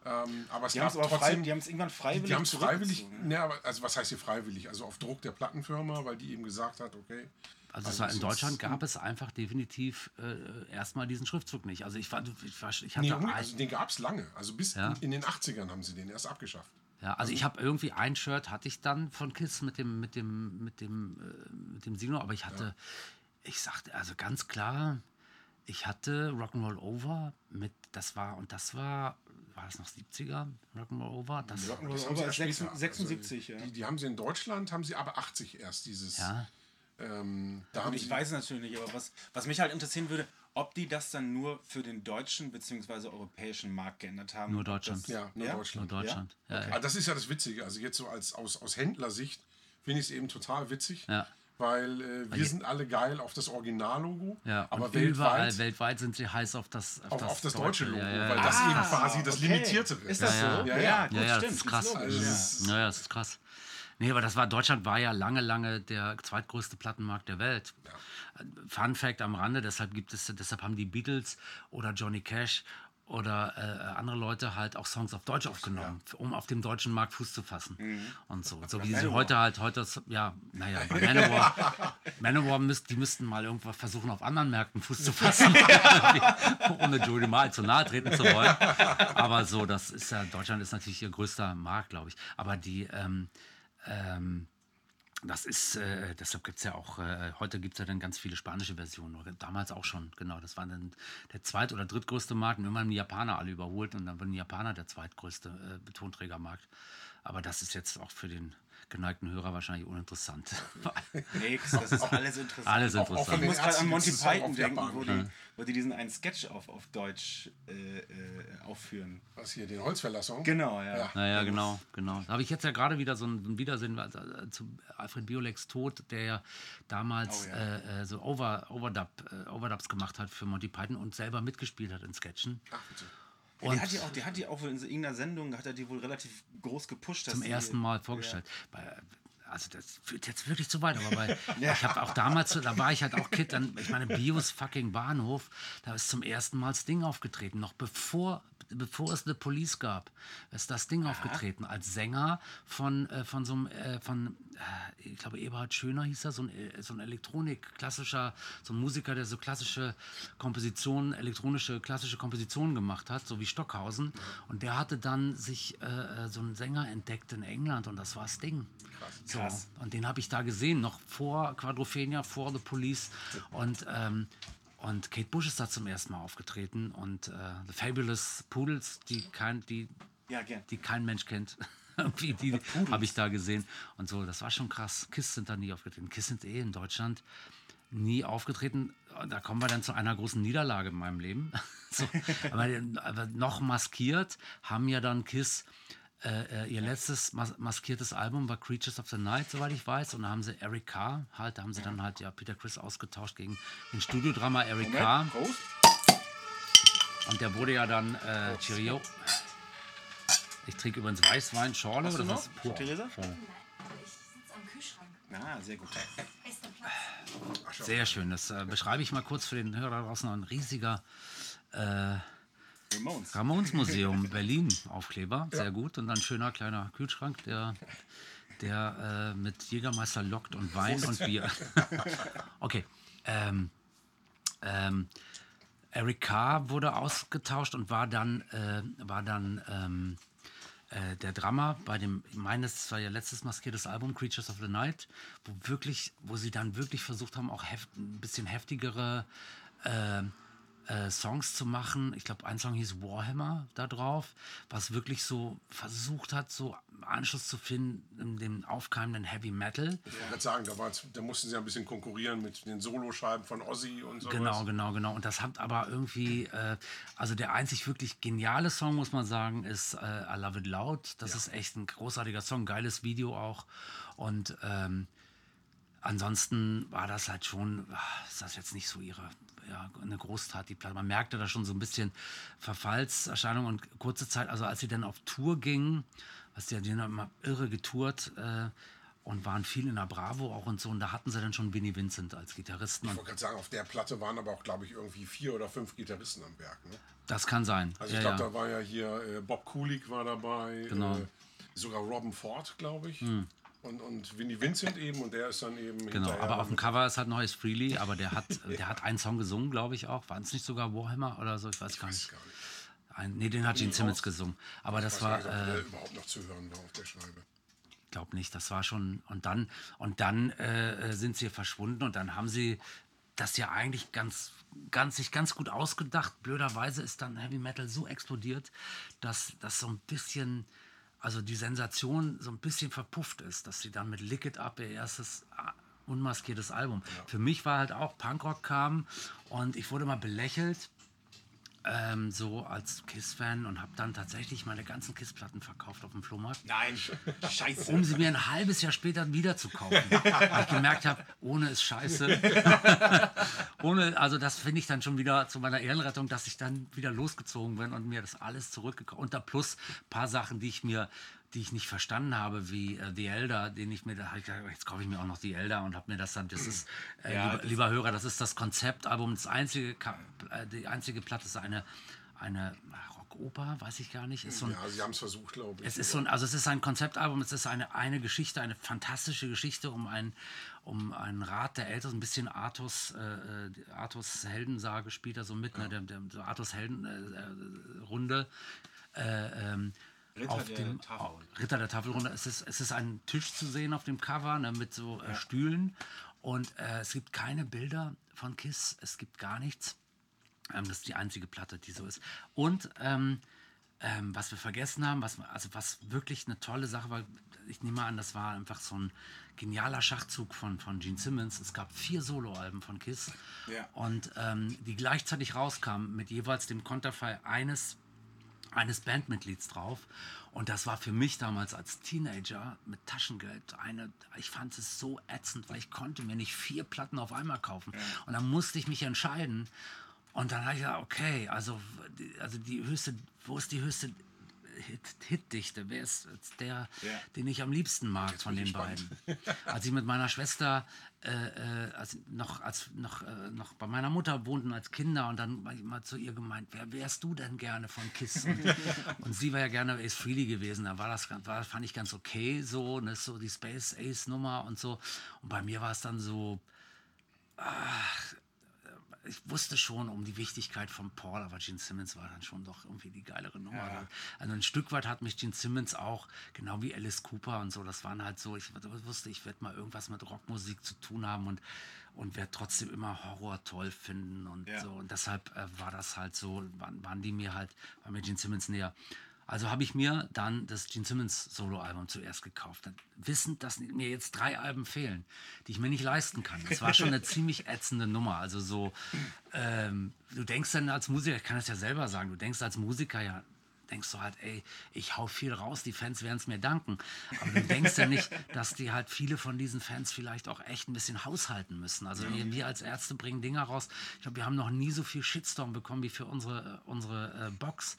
Ähm, aber es die haben gab es aber frei, trotzdem, die haben es irgendwann freiwillig die haben es freiwillig, ne, aber, also was heißt hier freiwillig? Also auf Druck der Plattenfirma, weil die eben gesagt hat, okay. Also es war, in Deutschland gab es einfach definitiv äh, erstmal diesen Schriftzug nicht. Also ich war, ich, war, ich hatte Nee, um- ein- also den gab es lange. Also bis Ja. in, in den 80ern haben sie den erst abgeschafft. Ja, also ich habe irgendwie ein Shirt hatte ich dann von Kiss mit dem mit dem mit dem äh, mit dem Sino, aber ich hatte ich sagte also ganz klar, ich hatte Rock'n'Roll Over mit das war und das war war das noch 70er Rock'n'Roll Over, das Rock'n'Roll Das haben Over sie ist erst später. 76, ja. Die, die haben sie in Deutschland, haben sie aber 80 erst dieses. ja, Ähm, da ich sie, weiß es natürlich nicht, aber was, was mich halt interessieren würde, ob die das dann nur für den deutschen bzw. europäischen Markt geändert haben. Nur Deutschland. Das, Ja, nur nur Deutschland. Deutschland. Ja, ja. Ah, das ist ja das Witzige. Also jetzt so als aus, aus Händlersicht finde ich es eben total witzig, Ja. Weil äh, wir sind alle geil auf das Originallogo, Ja, aber und weltweit überall weltweit sind sie heiß auf das auf, auf das deutsche Logo, Ja, ja, weil ja. das Ah, eben quasi das okay. Limitierte ist. Ist das Ja, so? ja. Ja, Ja, gut, ja, ja, stimmt. das ist krass. Also ja. das ist- Ja, ja, das ist krass. Nee, aber das war, Deutschland war ja lange, lange der zweitgrößte Plattenmarkt der Welt. Fun Fact am Rande, deshalb gibt es, deshalb haben die Beatles oder Johnny Cash oder äh, andere Leute halt auch Songs auf Deutsch aufgenommen, um auf dem deutschen Markt Fuß zu fassen. Und so. So wie sie heute halt, heute, ja, naja, bei Manowar, Manowar müsst, die müssten mal irgendwas versuchen, auf anderen Märkten Fuß zu fassen, [laughs] ohne Jody mal zu nahe treten zu wollen. Aber so, das ist ja, Deutschland ist natürlich ihr größter Markt, glaube ich. Aber die, ähm, ähm, das ist, äh, deshalb gibt es ja auch, äh, heute gibt es ja dann ganz viele spanische Versionen, damals auch schon, genau. Das war dann der zweit- oder drittgrößte Markt irgendwann haben die Japaner alle überholt und dann waren die Japaner der zweitgrößte äh, Tonträgermarkt. Aber das ist jetzt auch für den geneigten Hörer wahrscheinlich uninteressant. [laughs] Nix, das ist alles interessant. Alles Auch- auch interessant. von Ich muss gerade an Monty auch Python denken, wo die, wo die diesen einen Sketch auf, auf Deutsch äh, äh, aufführen. Was hier, den Holzfäller-Song? Genau, ja. Ja. Naja, genau, genau. Da habe ich jetzt ja gerade wieder so ein, ein Wiedersehen äh, zu Alfred Biolex Tod, der ja damals Oh ja. äh, äh, so Over, Overdub, äh, Overdubs gemacht hat für Monty Python und selber mitgespielt hat in Sketchen. Ach, bitte. Ja, Und die hat die auch, die hat die auch in irgendeiner Sendung, hat er die wohl relativ groß gepusht. dass zum ersten Mal vorgestellt. Bei, also das führt jetzt wirklich zu weit, aber bei, [laughs] ich habe auch damals, da war ich halt auch Kid, dann, ich meine, Bios fucking Bahnhof, da ist zum ersten Mal das Ding aufgetreten, noch bevor, bevor es The Police gab, ist das Ding aufgetreten, als Sänger von, äh, von so einem, äh, von, äh, ich glaube, Eberhard Schöner hieß er, so ein, äh, so ein Elektronik, klassischer, so ein Musiker, der so klassische Kompositionen, elektronische, klassische Kompositionen gemacht hat, so wie Stockhausen. Und der hatte dann sich äh, äh, so einen Sänger entdeckt in England und das war das Ding. So, Krass. und den habe ich da gesehen, noch vor Quadrophenia, vor The Police. Und, ähm, und Kate Bush ist da zum ersten Mal aufgetreten. Und äh, The Fabulous Poodles, die kein, die, Ja, die kein Mensch kennt. [laughs] Irgendwie, die habe ich da gesehen. Und so, das war schon krass. Kiss sind da nie aufgetreten. Kiss sind eh in Deutschland nie aufgetreten. Da kommen wir dann zu einer großen Niederlage in meinem Leben. [laughs] so, aber, aber noch maskiert haben ja dann Kiss. Äh, äh, ihr letztes mas maskiertes Album war Creatures of the Night, soweit ich weiß. Und da haben sie Eric Carr, halt, da haben sie dann halt ja Peter Chris ausgetauscht gegen den Studiodrama Eric Carr. Moment, Prost. Und der wurde ja dann äh, Cheerio. Ich trinke übrigens Weißwein, Schorle. Hast oder was? Vor- Theresa? vor- Ich sitze am Kühlschrank. Ah, sehr gut. Sehr schön. Das äh, beschreibe ich mal kurz für den Hörer draußen. Ein riesiger Ramones. Ramones Museum [laughs] Berlin Aufkleber. Sehr gut. Und dann schöner kleiner Kühlschrank, der, der äh, mit Jägermeister lockt und Wein und Bier. [laughs] okay. Ähm, ähm, Eric Carr wurde ausgetauscht und war dann, äh, war dann ähm, äh, der Drummer bei dem, ich meine, das war ja letztes maskiertes Album, Creatures of the Night, wo wirklich, wo sie dann wirklich versucht haben, auch heft, ein bisschen heftigere äh, äh, Songs zu machen. Ich glaube, ein Song hieß Warhammer da drauf, was wirklich so versucht hat, so Anschluss zu finden in dem aufkeimenden Heavy Metal. Ich wollte gerade sagen, da, da mussten sie ein bisschen konkurrieren mit den Soloscheiben von Ozzy und so. Genau, genau, genau. Und das hat aber irgendwie, äh, also der einzig wirklich geniale Song, muss man sagen, ist äh, I Love It Loud. Das ist echt ein großartiger Song, geiles Video auch. Und ähm, ansonsten war das halt schon, ah, ist das jetzt nicht so ihre, ja, eine Großtat, die Platte. Man merkte da schon so ein bisschen Verfallserscheinung und kurze Zeit, also als sie dann auf Tour gingen, was die, die haben immer irre getourt äh, und waren viel in der Bravo auch und so. Und da hatten sie dann schon Vinnie Vincent als Gitarristen. Ich wollte gerade sagen, auf der Platte waren aber auch, glaube ich, irgendwie vier oder fünf Gitarristen am Werk. Ne? das kann sein. Also ich ja, glaube, ja. da war ja hier äh, Bob Kulig war dabei, Genau. Äh, sogar Robin Ford, glaube ich. Und, und Vinnie Vincent eben und der ist dann eben Genau, aber auf dem Cover ist halt Neues Freely, [laughs] aber der hat, der hat einen Song gesungen, glaube ich auch. Waren es nicht sogar Warhammer oder so? Ich weiß gar weiß nicht. gar nicht. Ein, nee, den hat Gene Simmons gesungen. Aber Ich das war, nicht, ob äh, der überhaupt noch zu hören war auf der Scheibe. ich glaube nicht, das war schon. Und dann, und dann äh, sind sie verschwunden und dann haben sie das ja eigentlich ganz, ganz, sich ganz gut ausgedacht. Blöderweise ist dann Heavy Metal so explodiert, dass das so ein bisschen, also die Sensation so ein bisschen verpufft ist, dass sie dann mit Lick It Up ihr erstes ah, unmaskiertes Album. Für mich war halt auch Punkrock kam und ich wurde mal belächelt ähm, so als Kiss-Fan und habe dann tatsächlich meine ganzen Kiss-Platten verkauft auf dem Flohmarkt Nein, scheiße. um sie mir ein halbes Jahr später wieder zu kaufen. [laughs] Weil ich gemerkt habe, ohne ist scheiße. [laughs] ohne, also das finde ich dann schon wieder zu meiner Ehrenrettung, dass ich dann wieder losgezogen bin und mir das alles zurückgekauft. Und da plus ein paar Sachen, die ich mir die ich nicht verstanden habe, wie äh, The Elder, den ich mir, da ich gedacht, jetzt kaufe ich mir auch noch The Elder und habe mir das dann, das ist, äh, Ja, lieber, das- lieber Hörer, das ist das Konzeptalbum, das einzige, äh, die einzige Platte ist eine, eine Rockoper, weiß ich gar nicht, ist so ein, Ja, sie haben es versucht, glaube ich. es ist so ein, also es ist ein Konzeptalbum, es ist eine, eine Geschichte, eine fantastische Geschichte um ein, um einen Rat der Ältesten, ein bisschen Artus, äh, äh, Artus Heldensage spielt da so mit, ne, der, der, der Artus Heldenrunde. Äh, Runde, äh, ähm, Ritter auf der dem Tafelrunde. Ritter der Tafelrunde. Es ist, es ist ein Tisch zu sehen auf dem Cover ne, mit so äh, Stühlen und äh, es gibt keine Bilder von Kiss, es gibt gar nichts. Ähm, das ist die einzige Platte, die so ist. Und ähm, ähm, was wir vergessen haben, was, also was wirklich eine tolle Sache war, ich nehme an, das war einfach so ein genialer Schachzug von, von Gene Simmons. Es gab vier Soloalben von Kiss Ja. und ähm, die gleichzeitig rauskamen mit jeweils dem Konterfei eines, eines Bandmitglieds drauf. Und das war für mich damals als Teenager mit Taschengeld eine, ich fand es so ätzend, weil ich konnte mir nicht vier Platten auf einmal kaufen. Und dann musste ich mich entscheiden. Und dann habe ich gesagt, okay, also, also die höchste, wo ist die höchste Hit, Hitdichte? Wer ist jetzt der, Ja. den ich am liebsten mag von bin den beiden? [laughs] als ich mit meiner Schwester äh, äh, als noch, als noch, äh, noch bei meiner Mutter wohnten als Kinder und dann war ich mal zu ihr gemeint, wer wärst du denn gerne von Kiss? Und, [laughs] und sie war ja gerne Ace Freely gewesen. Da war das, war, fand ich ganz okay, so, ne, so die Space Ace Nummer und so. Und bei mir war es dann so, ich wusste schon um die Wichtigkeit von Paul, aber Gene Simmons war dann schon doch irgendwie die geilere Nummer. Also ein Stück weit hat mich Gene Simmons auch, genau wie Alice Cooper und so, das waren halt so, ich wusste, ich werde mal irgendwas mit Rockmusik zu tun haben und, und werde trotzdem immer Horror toll finden und Ja. so. Und deshalb äh, war das halt so, waren, waren die mir halt, war mir Gene Simmons näher. Also habe ich mir dann das Gene Simmons Soloalbum zuerst gekauft, dann wissend, dass mir jetzt drei Alben fehlen, die ich mir nicht leisten kann. Das war schon eine [laughs] ziemlich ätzende Nummer. Also so, ähm, du denkst dann als Musiker, ich kann das ja selber sagen, du denkst als Musiker ja, denkst du halt, ey, ich hau viel raus, die Fans werden es mir danken. Aber du denkst ja nicht, [laughs] dass die halt viele von diesen Fans vielleicht auch echt ein bisschen haushalten müssen. Also wir, wir als Ärzte bringen Dinge raus. Ich glaube, wir haben noch nie so viel Shitstorm bekommen wie für unsere, unsere äh, Box,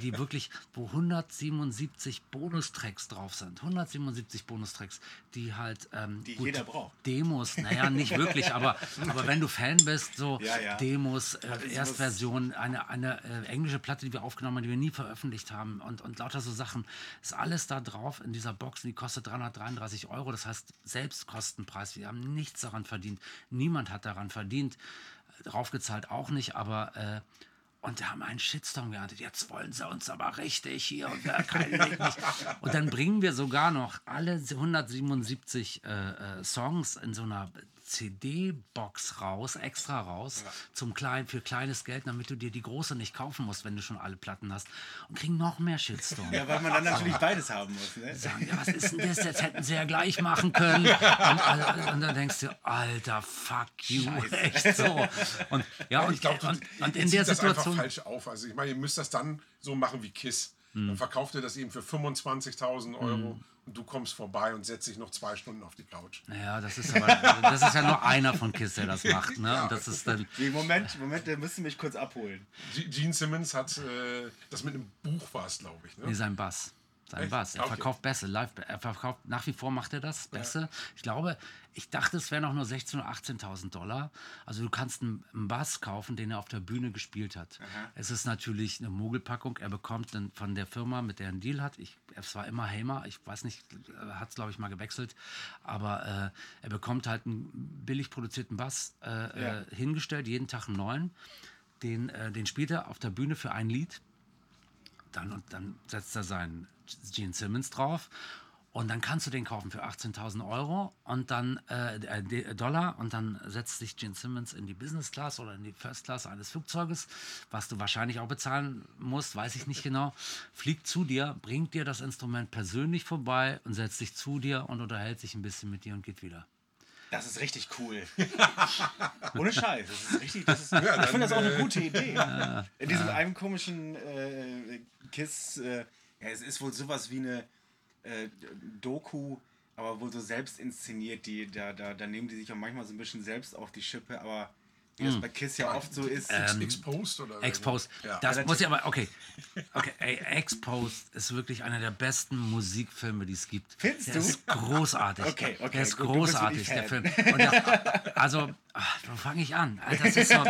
die wirklich, wo 177 Bonustracks drauf sind. 177 Bonustracks, die halt ähm, Die jeder braucht. Demos, naja, nicht wirklich, aber, [laughs] aber wenn du Fan bist, so Ja, ja. Demos, äh, ist Erstversion, eine, eine äh, englische Platte, die wir aufgenommen haben, die wir nie veröffentlicht haben und, und lauter so Sachen, ist alles da drauf in dieser Box und die kostet 333 Euro, das heißt Selbstkostenpreis, wir haben nichts daran verdient, niemand hat daran verdient, draufgezahlt auch nicht, aber äh, und da haben einen Shitstorm geerntet. Jetzt wollen sie uns aber richtig hier und wer keinen Weg [laughs] nicht. Und dann bringen wir sogar noch alle 177 äh, äh, Songs in so einer CD-Box raus, extra raus, zum klein, für kleines Geld, damit du dir die große nicht kaufen musst, wenn du schon alle Platten hast. Und kriegen noch mehr Shitstorm. Ja, weil man dann natürlich beides haben muss. Ne? sagen, ja, was ist denn das? Jetzt hätten sie ja gleich machen können. Und, alle- und dann denkst du, alter, fuck you. Echt so. Und, ja, und, ich glaube, und, und in der zieht das einfach Situation. falsch auf. Also ich meine, ihr müsst das dann so machen wie KISS. Dann verkauft ihr das eben für 25.000 Euro und du kommst vorbei und setzt dich noch zwei Stunden auf die Couch. Naja, das ist aber, das ist ja nur einer von Kiss, der das macht. Ne? Und das ist dann, Nee, Moment, Moment, der müsste mich kurz abholen. Gene Simmons hat äh, das mit einem Buch war es, glaube ich. Ne? Nee, sein Bass. Sein? Bass. Er Okay. verkauft Bässe, live. Er verkauft, nach wie vor macht er das, Bässe. Ich glaube, ich dachte, es wären auch nur 16.000 oder 18.000 Dollar. Also du kannst einen, einen Bass kaufen, den er auf der Bühne gespielt hat. Es ist natürlich eine Mogelpackung. Er bekommt dann von der Firma, mit der er einen Deal hat, ich, es war immer Hamer, ich weiß nicht, hat es glaube ich mal gewechselt, aber äh, er bekommt halt einen billig produzierten Bass äh, Ja. äh, hingestellt, jeden Tag einen neuen. Den, äh, den spielt er auf der Bühne für ein Lied dann, und dann setzt er seinen Gene Simmons drauf und dann kannst du den kaufen für 18.000 Euro und dann äh, äh, D- Dollar und dann setzt sich Gene Simmons in die Business Class oder in die First Class eines Flugzeuges, was du wahrscheinlich auch bezahlen musst, weiß ich nicht genau, fliegt zu dir, bringt dir das Instrument persönlich vorbei und setzt sich zu dir und unterhält sich ein bisschen mit dir und geht wieder. Das ist richtig cool. [laughs] Ohne Scheiß. Das ist richtig. Das ist, ich dann, finde das auch eine äh, gute Idee. [laughs] In diesem einem komischen äh, Kiss. Äh, ja, es ist wohl sowas wie eine äh, Doku, aber wohl so selbst inszeniert. Die, da, da, da nehmen die sich auch manchmal so ein bisschen selbst auf die Schippe, aber wie das bei Kiss ja oft so ist. Ähm, Exposed oder? Exposed. Ja. Das muss ich aber, okay. Okay, ey, Exposed ist wirklich einer der besten Musikfilme, die es gibt. Findest der du? ist großartig. Okay, okay, Der ist gut, großartig, der. Film. Und der, also, ach, wo fange ich an? Alter, Das ist so,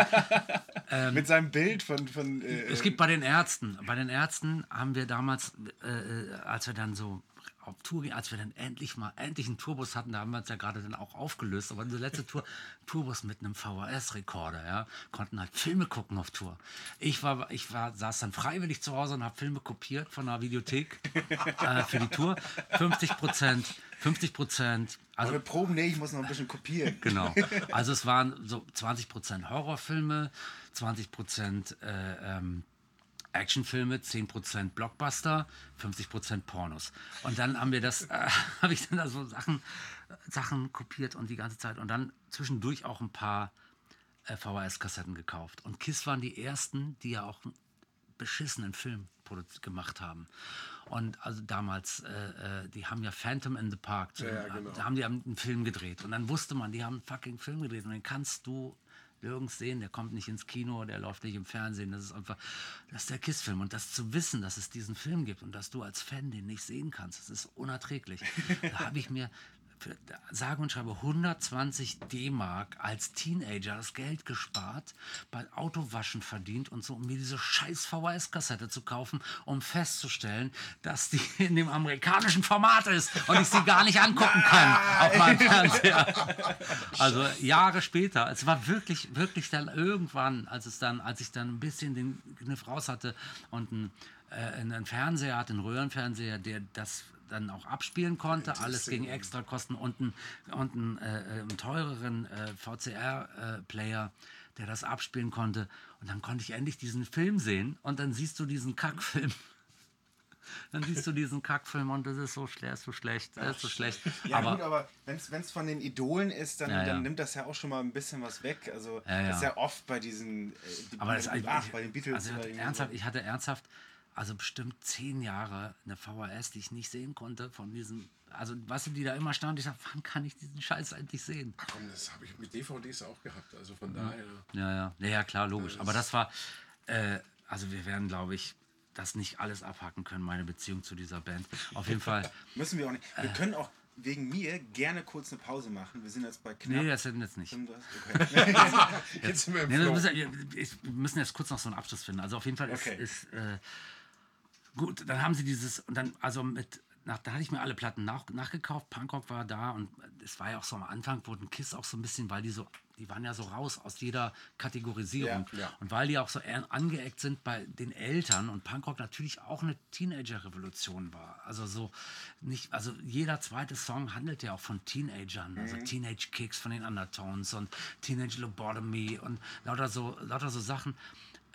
mit seinem Bild von. von äh, es gibt bei den Ärzten, bei den Ärzten haben wir damals, äh, äh, als wir dann so auf Tour gingen, als wir dann endlich mal, endlich einen Tourbus hatten, da haben wir uns ja gerade dann auch aufgelöst, aber unsere letzte Tour, [laughs] Tourbus mit einem VHS-Rekorder, ja, konnten halt Filme gucken auf Tour. Ich war, ich war, saß dann freiwillig zu Hause und habe Filme kopiert von der Videothek [laughs] äh, für die Tour. 50 Prozent, 50 Prozent, also wir proben, nee, ich muss noch ein bisschen kopieren. [laughs] Genau. Also es waren so 20% Horrorfilme, 20% äh, ähm, Actionfilme, 10% Blockbuster, 50% Pornos. Und dann haben wir das, [laughs] äh, habe ich dann da so Sachen, Sachen kopiert und die ganze Zeit und dann zwischendurch auch ein paar äh, VHS-Kassetten gekauft. Und Kiss waren die ersten, die ja auch einen beschissenen Film gemacht haben. Und also damals, äh, äh, die haben ja Phantom in the Park, Ja, ja, genau. da haben die einen Film gedreht. Und dann wusste man, die haben einen fucking Film gedreht. Und den kannst du nirgends sehen, der kommt nicht ins Kino, der läuft nicht im Fernsehen. Das ist einfach, das ist der Kiss-Film. Und das zu wissen, dass es diesen Film gibt und dass du als Fan den nicht sehen kannst, das ist unerträglich. [laughs] da habe ich mir sage und schreibe 120 D-Mark als Teenager das Geld gespart, bei Autowaschen verdient und so, um mir diese scheiß VHS-Kassette zu kaufen, um festzustellen, dass die [laughs] in dem amerikanischen Format ist und ich sie gar nicht angucken [laughs] kann auf meinem Fernseher. Also Jahre später, es war wirklich, wirklich dann irgendwann, als es dann, als ich dann ein bisschen den Kniff raus hatte und ein, äh, einen Fernseher hatte, einen Röhrenfernseher, der das dann auch abspielen konnte, alles gegen Extrakosten und einen, und einen, äh, äh, einen teureren äh, VCR-Player, der das abspielen konnte. Und dann konnte ich endlich diesen Film sehen und dann siehst du diesen Kackfilm. [laughs] Dann siehst du diesen Kackfilm und das ist so schlecht, ist so schlecht, ist so schlecht. Ja, aber gut, aber wenn es von den Idolen ist, dann, Ja, ja. dann nimmt das ja auch schon mal ein bisschen was weg. Also, Ja, das ist ja oft bei diesen. Äh, die- Aber das, ach, bei den Beatles. also oder irgendwie ernsthaft, ich hatte ernsthaft, also bestimmt zehn Jahre eine VHS, die ich nicht sehen konnte von diesem, also du, die da immer stand, ich dachte, wann kann ich diesen Scheiß endlich sehen? Ach komm, das habe ich mit DVDs auch gehabt. Also von daher. Ja, ja, ja, ja klar, logisch. Aber das war, äh, also wir werden, glaube ich, das nicht alles abhacken können, meine Beziehung zu dieser Band. Auf jeden Fall, [laughs] Müssen wir auch nicht. Äh. Wir können auch wegen mir gerne kurz eine Pause machen. Wir sind jetzt bei knapp. nee, das sind jetzt nicht. 35. Okay. [laughs] [laughs] Jetzt sind wir im Nee, wir, müssen, wir- wir müssen jetzt kurz noch so einen Abschluss finden. Also auf jeden Fall ist, Okay. ist äh, gut, dann haben sie dieses, und dann, also mit nach, da hatte ich mir alle Platten nach, nachgekauft. Punkrock war da und es war ja auch so am Anfang, wurden Kiss auch so ein bisschen, weil die so, die waren ja so raus aus jeder Kategorisierung. Ja, ja. Und weil die auch so angeeckt sind bei den Eltern und Punkrock natürlich auch eine Teenager-Revolution war. Also so nicht, also jeder zweite Song handelt ja auch von Teenagern, also Teenage Kicks von den Undertones und Teenage Lobotomy und lauter so, lauter so Sachen.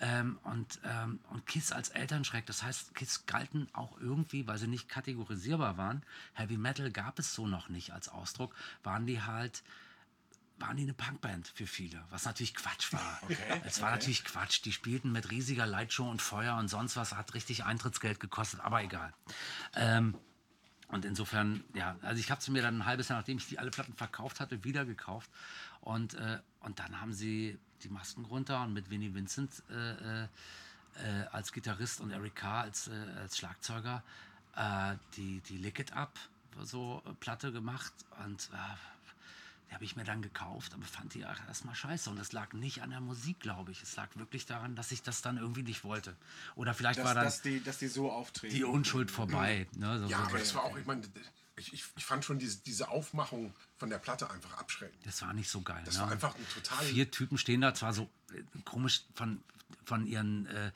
Ähm, und, ähm, und Kiss als Elternschreck, das heißt, Kiss galten auch irgendwie, weil sie nicht kategorisierbar waren. Heavy Metal gab es so noch nicht als Ausdruck, waren die halt waren die eine Punkband für viele, was natürlich Quatsch war. [laughs] es war natürlich Quatsch. Die spielten mit riesiger Lightshow und Feuer und sonst was, hat richtig Eintrittsgeld gekostet, aber egal. Ähm, und insofern, ja, also ich habe sie mir dann ein halbes Jahr, nachdem ich die alle Platten verkauft hatte, wieder gekauft. Und, äh, und dann haben sie die Masken runter und mit Vinnie Vincent äh, äh, äh, als Gitarrist und Eric Carr als, äh, als Schlagzeuger äh, die, die Lick It Up so äh, Platte gemacht. Und äh, die habe ich mir dann gekauft, aber fand die auch erstmal scheiße. Und es lag nicht an der Musik, glaube ich. Es lag wirklich daran, dass ich das dann irgendwie nicht wollte. Oder vielleicht Dass, war dann dass, die, dass die so auftreten. die Unschuld vorbei. Ne? So, Ja, so, aber das war auch, ich meine, ich, ich, ich fand schon diese, diese Aufmachung von der Platte einfach abschreckend. das war nicht so geil. Das ne? war einfach ein total. Vier Typen stehen da, zwar so äh, komisch von, von ihren, äh,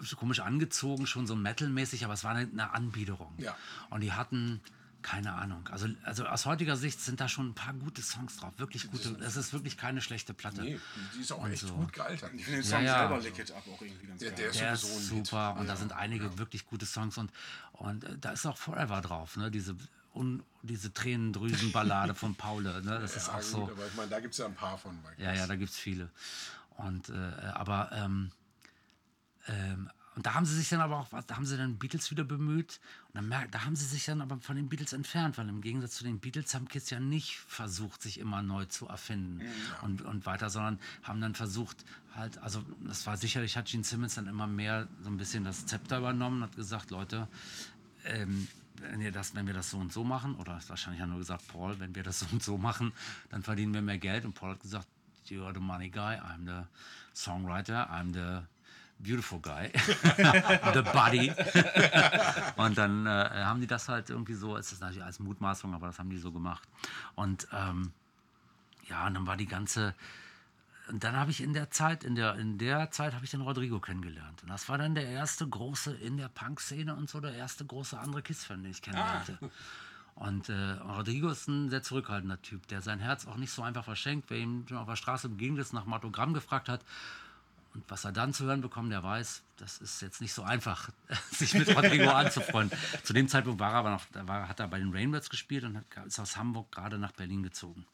so komisch angezogen, schon so metalmäßig, aber es war eine, eine Anbiederung. Ja. Und die hatten, keine Ahnung, also, also aus heutiger Sicht sind da schon ein paar gute Songs drauf. Wirklich gute, es ist wirklich keine schlechte Platte. Nee, die ist auch Und echt so. gut gealtert. Ich finde den Song Ja, ja. selber Lick It Up auch irgendwie ganz Der- geil. der ist Der sowieso ist ein Hit. super und da Ja, sind einige wirklich gute Songs und, und äh, da ist auch Forever drauf, ne? diese, un, diese Tränendrüsenballade von Paule. Ne? Das ist Ja, auch gut, so. aber ich meine, da gibt es ja ein paar von. Ja, ja, da gibt es viele. Und, äh, aber, ähm, ähm, und da haben sie sich dann aber auch, was- da haben sie dann Beatles wieder bemüht. Und dann merkt, da haben sie sich dann aber von den Beatles entfernt, weil im Gegensatz zu den Beatles haben Kids ja nicht versucht, sich immer neu zu erfinden und, und weiter, sondern haben dann versucht, halt, also das war sicherlich, hat Gene Simmons dann immer mehr so ein bisschen das Zepter übernommen und hat gesagt, Leute, ähm, wenn, ihr das, wenn wir das so und so machen, oder wahrscheinlich hat nur gesagt, Paul, wenn wir das so und so machen, dann verdienen wir mehr Geld. Und Paul hat gesagt, you are the money guy, I'm the songwriter, I'm the beautiful guy, [laughs] the buddy. [laughs] und dann äh, haben die das halt irgendwie so, es ist natürlich als Mutmaßung, aber das haben die so gemacht. Und ähm, ja, und dann war die ganze, und dann habe ich in der Zeit, in der, in der Zeit habe ich den Rodrigo kennengelernt. Und das war dann der erste große in der Punk-Szene und so, der erste große andere Kiss-Fan, den ich kennenlernte. Und äh, Rodrigo ist ein sehr zurückhaltender Typ, der sein Herz auch nicht so einfach verschenkt. Wer ihm auf der Straße begegnet ist, nach dem Autogramm gefragt hat, und was er dann zu hören bekommt, der weiß, das ist jetzt nicht so einfach, [laughs] sich mit Rodrigo [laughs] anzufreunden. Zu dem Zeitpunkt war er aber noch, da war, hat er bei den Rainbirds gespielt und hat, ist aus Hamburg gerade nach Berlin gezogen.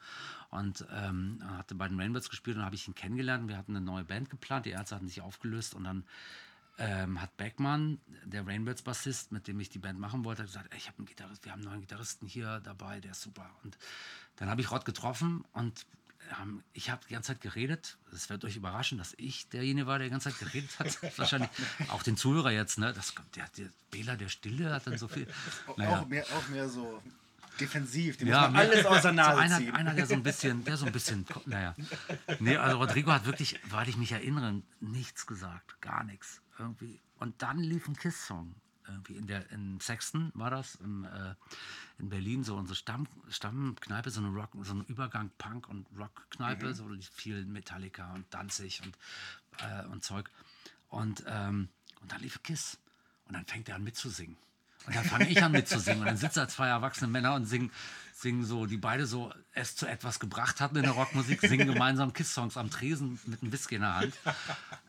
Und ähm, hatte bei den Rainbirds gespielt und habe ich ihn kennengelernt. Wir hatten eine neue Band geplant, die Ärzte hatten sich aufgelöst und dann ähm, hat Beckmann, der Rainbirds Bassist, mit dem ich die Band machen wollte, gesagt, ey, ich habe einen Gitarrist, wir haben einen neuen Gitarristen hier dabei, der ist super. Und dann habe ich Rod getroffen und ähm, ich habe die ganze Zeit geredet. Es wird euch überraschen, dass ich derjenige war, der die ganze Zeit geredet hat. [laughs] Wahrscheinlich auch den Zuhörer jetzt, ne? Das der, der Bela, der Stille, hat dann so viel. Naja. Auch, mehr, auch mehr so defensiv. Die Ja, muss man alles aus der so Nase einer, einer, der so ein bisschen, der so ein bisschen, naja. Nee, also Rodrigo hat wirklich, weil ich mich erinnere, nichts gesagt, gar nichts. Irgendwie. Und dann lief ein Kiss-Song. Irgendwie in der in Sexton war das, im, äh, in Berlin, so unsere Stamm, Stammkneipe, so eine Rock, so ein Übergang Punk und Rockkneipe, so viel Metallica und Danzig und, äh, und Zeug. Und, ähm, und dann lief Kiss. Und dann fängt er an mitzusingen. Und dann fange ich an mitzusingen. Und dann sitzen da zwei erwachsene Männer und singen, singen so, die beide so es zu etwas gebracht hatten in der Rockmusik, singen gemeinsam Kiss-Songs am Tresen mit einem Whisky in der Hand.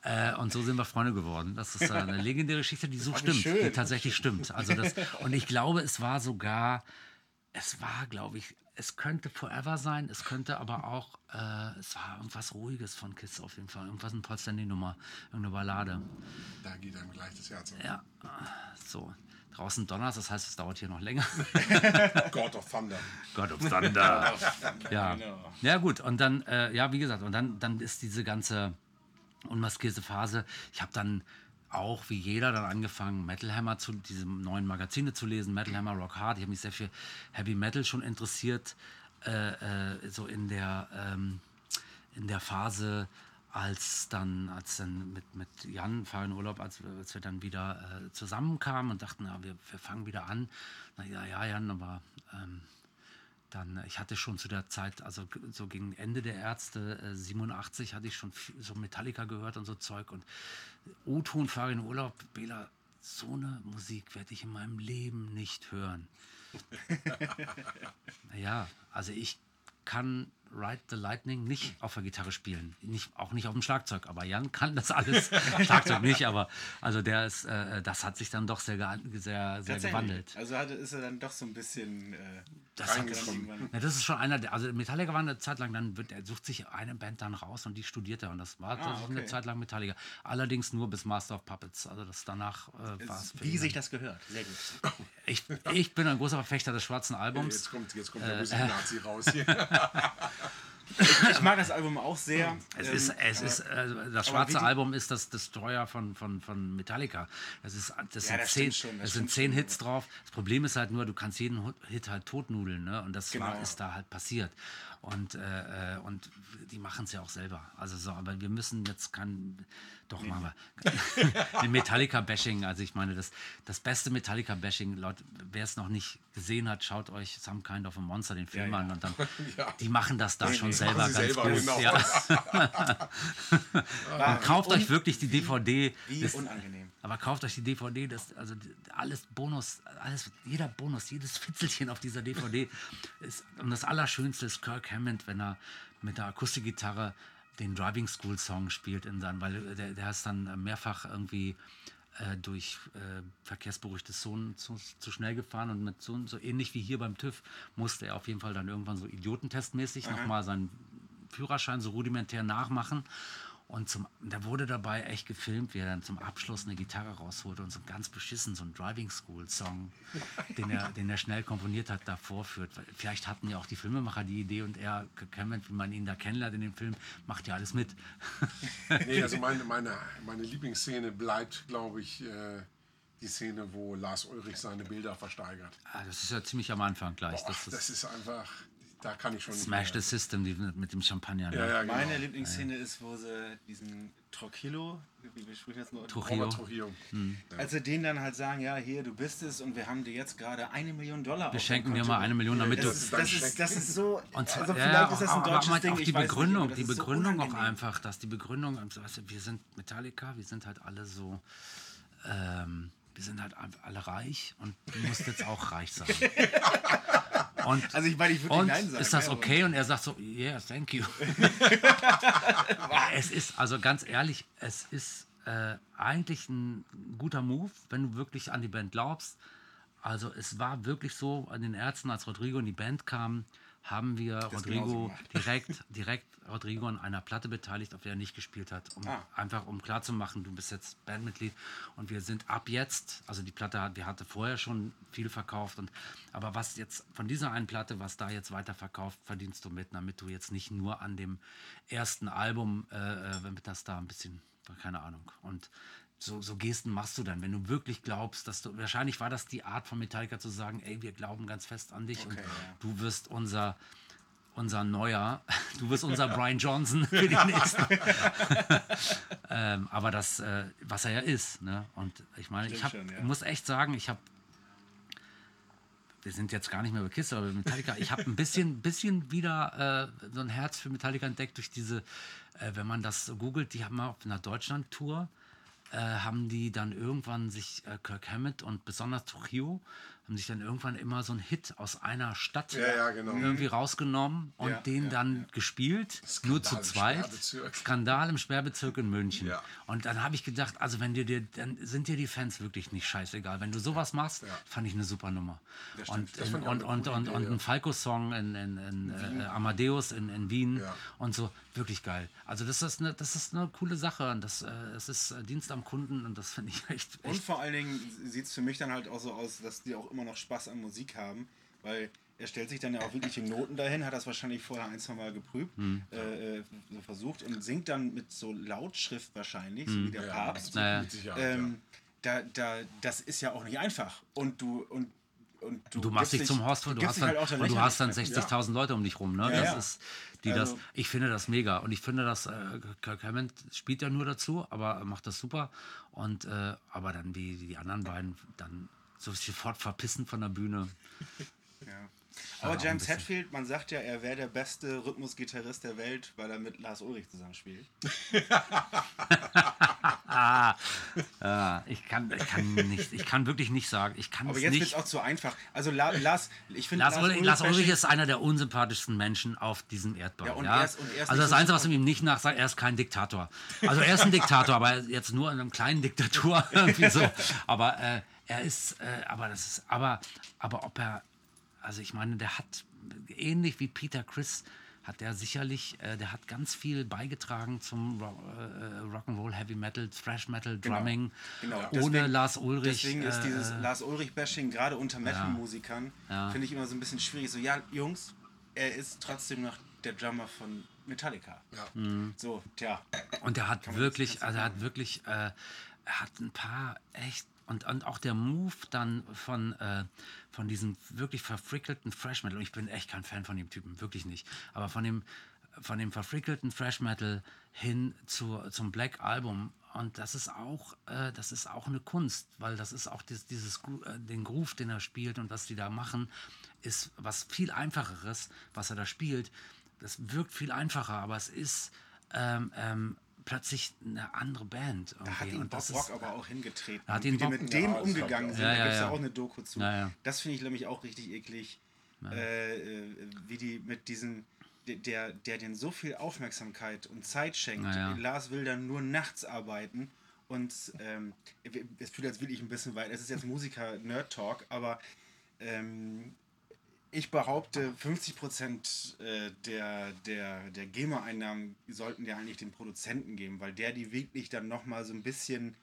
Äh, und so sind wir Freunde geworden. Das ist eine legendäre Geschichte, die so stimmt, schön. die tatsächlich stimmt. Also das, und ich glaube, es war sogar, es war, glaube ich, es könnte Forever sein, es könnte aber auch, äh, es war irgendwas Ruhiges von Kiss auf jeden Fall. Irgendwas ein Potsdam-Nummer, irgendeine Ballade. Da geht einem gleich das Herz auf. Ja, so. Draußen donnert, das heißt, es dauert hier noch länger. [laughs] God of Thunder. God of Thunder. ja. Genau. ja, gut. Und dann, äh, ja, wie gesagt, und dann, dann ist diese ganze unmaskierte Phase. Ich habe dann auch wie jeder dann angefangen, Metal Hammer zu diese neuen Magazine zu lesen, Metal Hammer, Rock Hard. Ich habe mich sehr für Heavy Metal schon interessiert, äh, äh, so in der, ähm, in der Phase, als dann, als dann mit, mit Jan, Fahr in Urlaub, als, wir- als wir dann wieder äh, zusammenkamen und dachten, na, wir, wir fangen wieder an. Na ja, ja, Jan, aber ähm, dann, ich hatte schon zu der Zeit, also so gegen Ende der Ärzte, äh, 87, hatte ich schon viel, so Metallica gehört und so Zeug. Und O-Ton, Fahr in Urlaub, Bela, so eine Musik werde ich in meinem Leben nicht hören. [laughs] Naja, also ich kann Ride the Lightning nicht auf der Gitarre spielen. Nicht, auch nicht auf dem Schlagzeug. Aber Jan kann das alles. [laughs] Schlagzeug nicht, aber also der ist, äh, das hat sich dann doch sehr, sehr, sehr gewandelt. Also hatte, ist er dann doch so ein bisschen. Äh, Das, hat, reingekommen. ja, das ist schon einer, der, also Metallica war eine Zeit lang, dann wird, er sucht sich eine Band dann raus und die studiert er und das war eine okay. Zeit lang Metallica. Allerdings nur bis Master of Puppets, also das danach äh, war es. für Wie sich das gehört. Sehr gut. Ich, ich bin ein großer Verfechter des schwarzen Jetzt Albums. kommt, jetzt kommt Äh, der Musiknazi [laughs] raus hier. Ich mag das Album auch sehr. Es ähm, ist, es ist, äh, das schwarze Album ist das Destroyer von, von, von Metallica. Das, ist, das Ja, sind, das zehn, stimmt schon, das das sind zehn schon, Hits drauf. Das Problem ist halt nur, du kannst jeden Hit halt totnudeln. Ne? Und das war, Genau. ist da halt passiert. Und, äh, äh, und die machen es ja auch selber. Also so, aber wir müssen jetzt kein. Doch, machen wir. [laughs] Ein Metallica-Bashing. Also ich meine, das, das beste Metallica-Bashing, Leute, wer es noch nicht gesehen hat, schaut euch Some Kind of a Monster, den Film Ja, ja. an. Und dann, [laughs] Ja. die machen das da schon Machen selber ganz selber, gut. genau. Ja. [laughs] Und kauft un- euch wirklich die DVD. Wie Das- unangenehm. aber kauft euch die DVD, das, also alles Bonus, alles, jeder Bonus, jedes Fitzelchen auf dieser DVD ist. Und das Allerschönste ist Kirk Hammond, wenn er mit der Akustikgitarre den Driving School Song spielt in seinem, weil der, der ist dann mehrfach irgendwie äh, durch äh, verkehrsberuhigtes Zonen zu, zu schnell gefahren und mit so, so ähnlich wie hier beim TÜV musste er auf jeden Fall dann irgendwann so idiotentestmäßig nochmal seinen Führerschein so rudimentär nachmachen. Und zum, da wurde dabei echt gefilmt, wie er dann zum Abschluss eine Gitarre rausholte und so ganz beschissen so einen Driving School Song, den er, den er schnell komponiert hat, da vorführt. Vielleicht hatten ja auch die Filmemacher die Idee und er, wie man ihn da kennenlernt in dem Film, macht ja alles mit. [laughs] Nee, also meine, meine, meine Lieblingsszene bleibt, glaube ich, äh, die Szene, wo Lars Ulrich seine Bilder versteigert. Ah, das ist ja ziemlich am Anfang gleich. Boah, Das das ist ist einfach, da kann ich schon nicht Smash mehr. the System die, mit dem Champagner. ne? Ja, ja, genau. Meine Lieblingsszene ist, wo sie diesen Trujillo, wie wir sprechen jetzt nur Trujillo. Robert Trujillo. Als sie denen dann halt sagen, ja, hier, du bist es und wir haben dir jetzt gerade eine Million Dollar Wir schenken dir mal eine Million, damit du. Das ist, das, ist, das ist so. Und zwar, also ja, vielleicht ja, ist das ein aber- aber deutsches man- Ding. auch die nicht, Begründung, aber das die ist so Begründung auch einfach, dass die Begründung, also, weißt du, wir sind Metallica, wir sind halt alle so, ähm, wir sind halt einfach alle reich und du musst jetzt auch reich sein. [laughs] Und, Also ich meine, ich würde und Nein sagen. ist das aber- okay? Und er sagt so, yeah, thank you. [laughs] es ist, also ganz ehrlich, es ist äh, eigentlich ein guter Move, wenn du wirklich an die Band glaubst. Also es war wirklich so, an den Ärzten, als Rodrigo in die Band kam, haben wir genauso Rodrigo [laughs] direkt, direkt Rodrigo an einer Platte beteiligt, auf der er nicht gespielt hat, um Ah. einfach um klarzumachen, du bist jetzt Bandmitglied und wir sind ab jetzt, also die Platte hat, wir hatte vorher schon viel verkauft und aber was jetzt von dieser einen Platte, was da jetzt weiterverkauft, verdienst du mit, damit du jetzt nicht nur an dem ersten Album, äh, äh, wenn das da ein bisschen, keine Ahnung. Und so, so Gesten machst du dann, wenn du wirklich glaubst, dass du, wahrscheinlich war das die Art von Metallica zu sagen, ey, wir glauben ganz fest an dich und Okay, ja. du wirst unser, unser neuer, [laughs] du wirst unser Brian Johnson für die [laughs] nächsten. [laughs] ähm, aber das, äh, was er ja ist, ne? Und ich meine, ich, hab, schon, ja. muss echt sagen, ich habe wir sind jetzt gar nicht mehr bei Kiss, aber Metallica, ich habe ein bisschen, bisschen wieder äh, so ein Herz für Metallica entdeckt durch diese, äh, wenn man das googelt, die haben mal auf einer Deutschland-Tour, äh, haben die dann irgendwann sich, äh, Kirk Hammett und besonders Trujillo, haben sich dann irgendwann immer so einen Hit aus einer Stadt Ja, ja, genau. irgendwie rausgenommen und Ja, den dann gespielt, Skandal nur zu zweit. Sperrbezirk. Skandal im Sperrbezirk in München. Und dann habe ich gedacht, also wenn dir, dir, dann sind dir die Fans wirklich nicht scheißegal. Wenn du sowas machst, fand ich eine super Nummer. Und, in, und, und, und, Idee, und ein Falco-Song in, in, in äh, Amadeus in, in Wien und so, wirklich geil. Also das ist eine, das ist eine coole Sache und das, äh, es ist äh, Dienst am Kunden und das finde ich echt, Und echt vor allen Dingen sieht es für mich dann halt auch so aus, dass die auch immer noch Spaß an Musik haben, weil er stellt sich dann ja auch wirklich die Noten dahin, hat das wahrscheinlich vorher ein, zwei Mal geprüft, Hm. äh, äh, so versucht und singt dann mit so Lautschrift wahrscheinlich, Hm. so wie der Papst. Naja. Ähm, da, da, das ist ja auch nicht einfach. Und du, und und Du machst gibst dich zum Horst, du, gibst hast dann, halt und du hast dann Lächerlichkeit. 60.000 Leute um dich rum. Ne? Ja, das ja. ist, die Also- das, ich finde das mega. Und ich finde, dass äh, Kirk Hammond spielt ja nur dazu, aber er macht das super. Und, äh, aber dann wie die anderen beiden dann so sofort verpissen von der Bühne. Ja. Aber James. Hetfield, man sagt ja, er wäre der beste Rhythmusgitarrist der Welt, weil er mit Lars Ulrich zusammenspielt. [laughs] [laughs] Ja, ich kann, ich kann nicht, ich kann wirklich nicht sagen. Ich kann Aber es jetzt wird nicht. es auch zu einfach. Also La Lars, ich finde Lars, Ulrich, Lars Ulrich ist einer der unsympathischsten Menschen auf diesem Erdball. Ja, und Ja, er ist- und er ist also das Einzige, was man ihm nicht nachsagt, er ist kein Diktator. Also er ist ein Diktator, aber jetzt nur in einer kleinen Diktatur [laughs] so. Aber äh, er ist, äh, aber das ist, aber, aber ob er, also ich meine, der hat ähnlich wie Peter Chris hat der sicherlich, äh, der hat ganz viel beigetragen zum Ro äh, Rock'n'Roll, Heavy Metal, Thrash Metal, Drumming. Genau, Ohne deswegen- Lars Ulrich. Deswegen ist äh, dieses Lars Ulrich-Bashing gerade unter Metal-Musikern, Ja. finde ich immer so ein bisschen schwierig. So, ja, Jungs, er ist trotzdem noch der Drummer von Metallica. Ja. So, tja. Und er hat Kann man wirklich, also er hat wirklich, äh, er hat ein paar echt und, und auch der Move dann von, äh, von diesem wirklich verfrickelten Thrash Metal. Und ich bin echt kein Fan von dem Typen, wirklich nicht. Aber von dem, von dem verfrickelten Thrash Metal hin zu, zum Black Album. Und das ist auch, äh, das ist auch eine Kunst, weil das ist auch dieses, dieses äh, den Groove, den er spielt und was die da machen, ist was viel einfacheres, was er da spielt. Das wirkt viel einfacher, aber es ist ähm, ähm, plötzlich eine andere Band. Da hat ihn und Bob das Rock aber auch hingetreten. Da hat Wie ihn die Bob- mit dem Ja, umgegangen sind, Ja, da ja, gibt es ja auch eine Doku zu. Das finde ich nämlich auch richtig eklig, äh, äh, wie die mit diesen, der- der, den so viel Aufmerksamkeit und Zeit schenkt. Ja. Lars will dann nur nachts arbeiten und ähm, es fühlt als wirklich ein bisschen weit. Es ist jetzt Musiker-Nerd-Talk, aber ähm, ich behaupte, 50% äh, der, der, der GEMA-Einnahmen sollten ja eigentlich den Produzenten geben, weil der die wirklich dann nochmal so ein bisschen,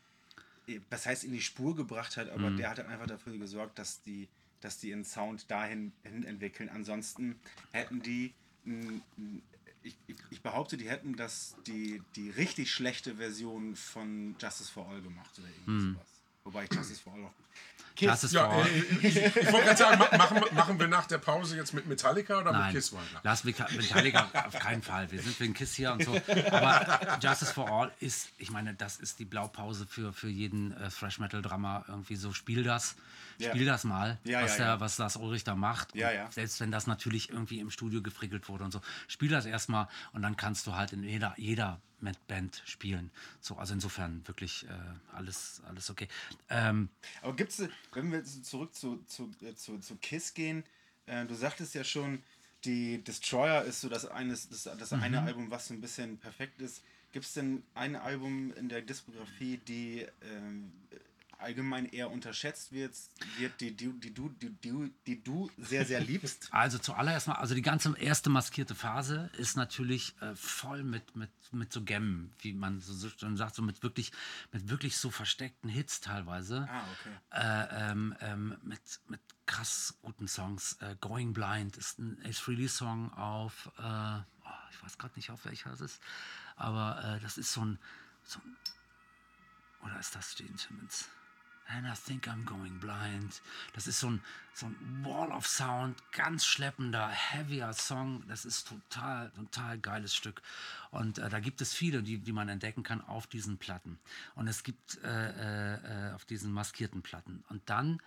äh, was heißt in die Spur gebracht hat, aber der hat dann einfach dafür gesorgt, dass die, dass die ihren Sound dahin hin entwickeln. Ansonsten hätten die, ich, ich, ich behaupte, die hätten das, die, die richtig schlechte Version von Justice for All gemacht oder irgendwie sowas. Wobei ich Justice for All auch. Kiss, das ist Ja, vor. äh, ich, ich wollte gerade sagen, ma- machen, wir- machen wir nach der Pause jetzt mit Metallica oder Nein, mit Kiss weiter? lass Meta- Metallica auf keinen Fall. Wir sind wegen Kiss hier und so. Aber Justice for All ist, ich meine, das ist die Blaupause für, für jeden äh, Thrash Metal Drama. Irgendwie so, spiel das, Ja. spiel das mal, Ja, was, ja, der, ja. was das Ulrich da macht. Ja, Und ja. Selbst wenn das natürlich irgendwie im Studio gefrickelt wurde und so. Spiel das erstmal und dann kannst du halt in jeder, jeder mit Band spielen. So, also insofern wirklich äh, alles, alles okay. Ähm, Aber gibt es, wenn wir zurück zu, zu, äh, zu, zu Kiss gehen, äh, du sagtest ja schon, die Destroyer ist so das, eines, das, das eine Mhm. Album, was so ein bisschen perfekt ist. Gibt es denn ein Album in der Diskografie, die ähm, allgemein eher unterschätzt wird, wird die, die, die, du, die, die, die du sehr, sehr liebst? [laughs] Also zuallererst mal, also die ganze erste maskierte Phase ist natürlich äh, voll mit, mit, mit so Gemmen, wie man so, so schon sagt, so mit wirklich, mit wirklich so versteckten Hits teilweise. Ah, okay. Äh, ähm, ähm, mit, mit krass guten Songs. Äh, Going Blind ist ein Ace Frehley Song auf, äh, oh, ich weiß gerade nicht, auf welcher es ist, aber äh, das ist so ein, so ein, oder ist das Gene Simmons? And I think I'm going blind. Das ist so ein, so ein Wall of Sound, ganz schleppender, heavier Song. Das ist total, total geiles Stück. Und äh, da gibt es viele, die, die man entdecken kann auf diesen Platten. Und es gibt äh, äh, auf diesen maskierten Platten. Und dann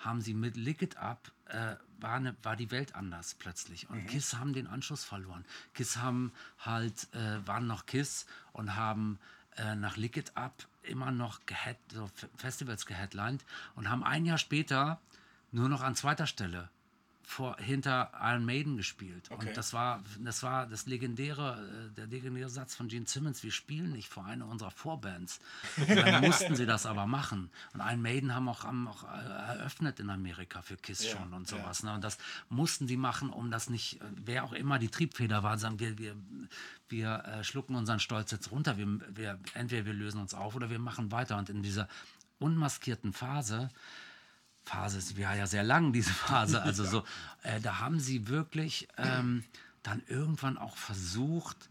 haben sie mit Lick It Up, äh, war, ne, war die Welt anders plötzlich. Und Kiss haben den Anschluss verloren. Kiss haben halt, äh, waren noch Kiss und haben äh, nach Lick It Up immer noch gehead, so Festivals geheadlined und haben ein Jahr später nur noch an zweiter Stelle vor, hinter Iron Maiden gespielt. Okay. Und das war, das war das legendäre, äh, der legendäre Satz von Gene Simmons, wir spielen nicht vor einer unserer Vorbands. Und dann [laughs] mussten sie das aber machen. Und Iron Maiden haben auch, haben auch äh, eröffnet in Amerika für Kiss Ja, schon und ja. sowas. Ne? Und das mussten die machen, um das nicht, äh, wer auch immer die Triebfeder war, sagen wir, wir, wir schlucken unseren Stolz jetzt runter. Wir, wir, entweder wir lösen uns auf oder wir machen weiter. Und in dieser unmaskierten Phase, Phase ist war ja sehr lang, diese Phase. [laughs] Also so, äh, da haben sie wirklich ähm, dann irgendwann auch versucht,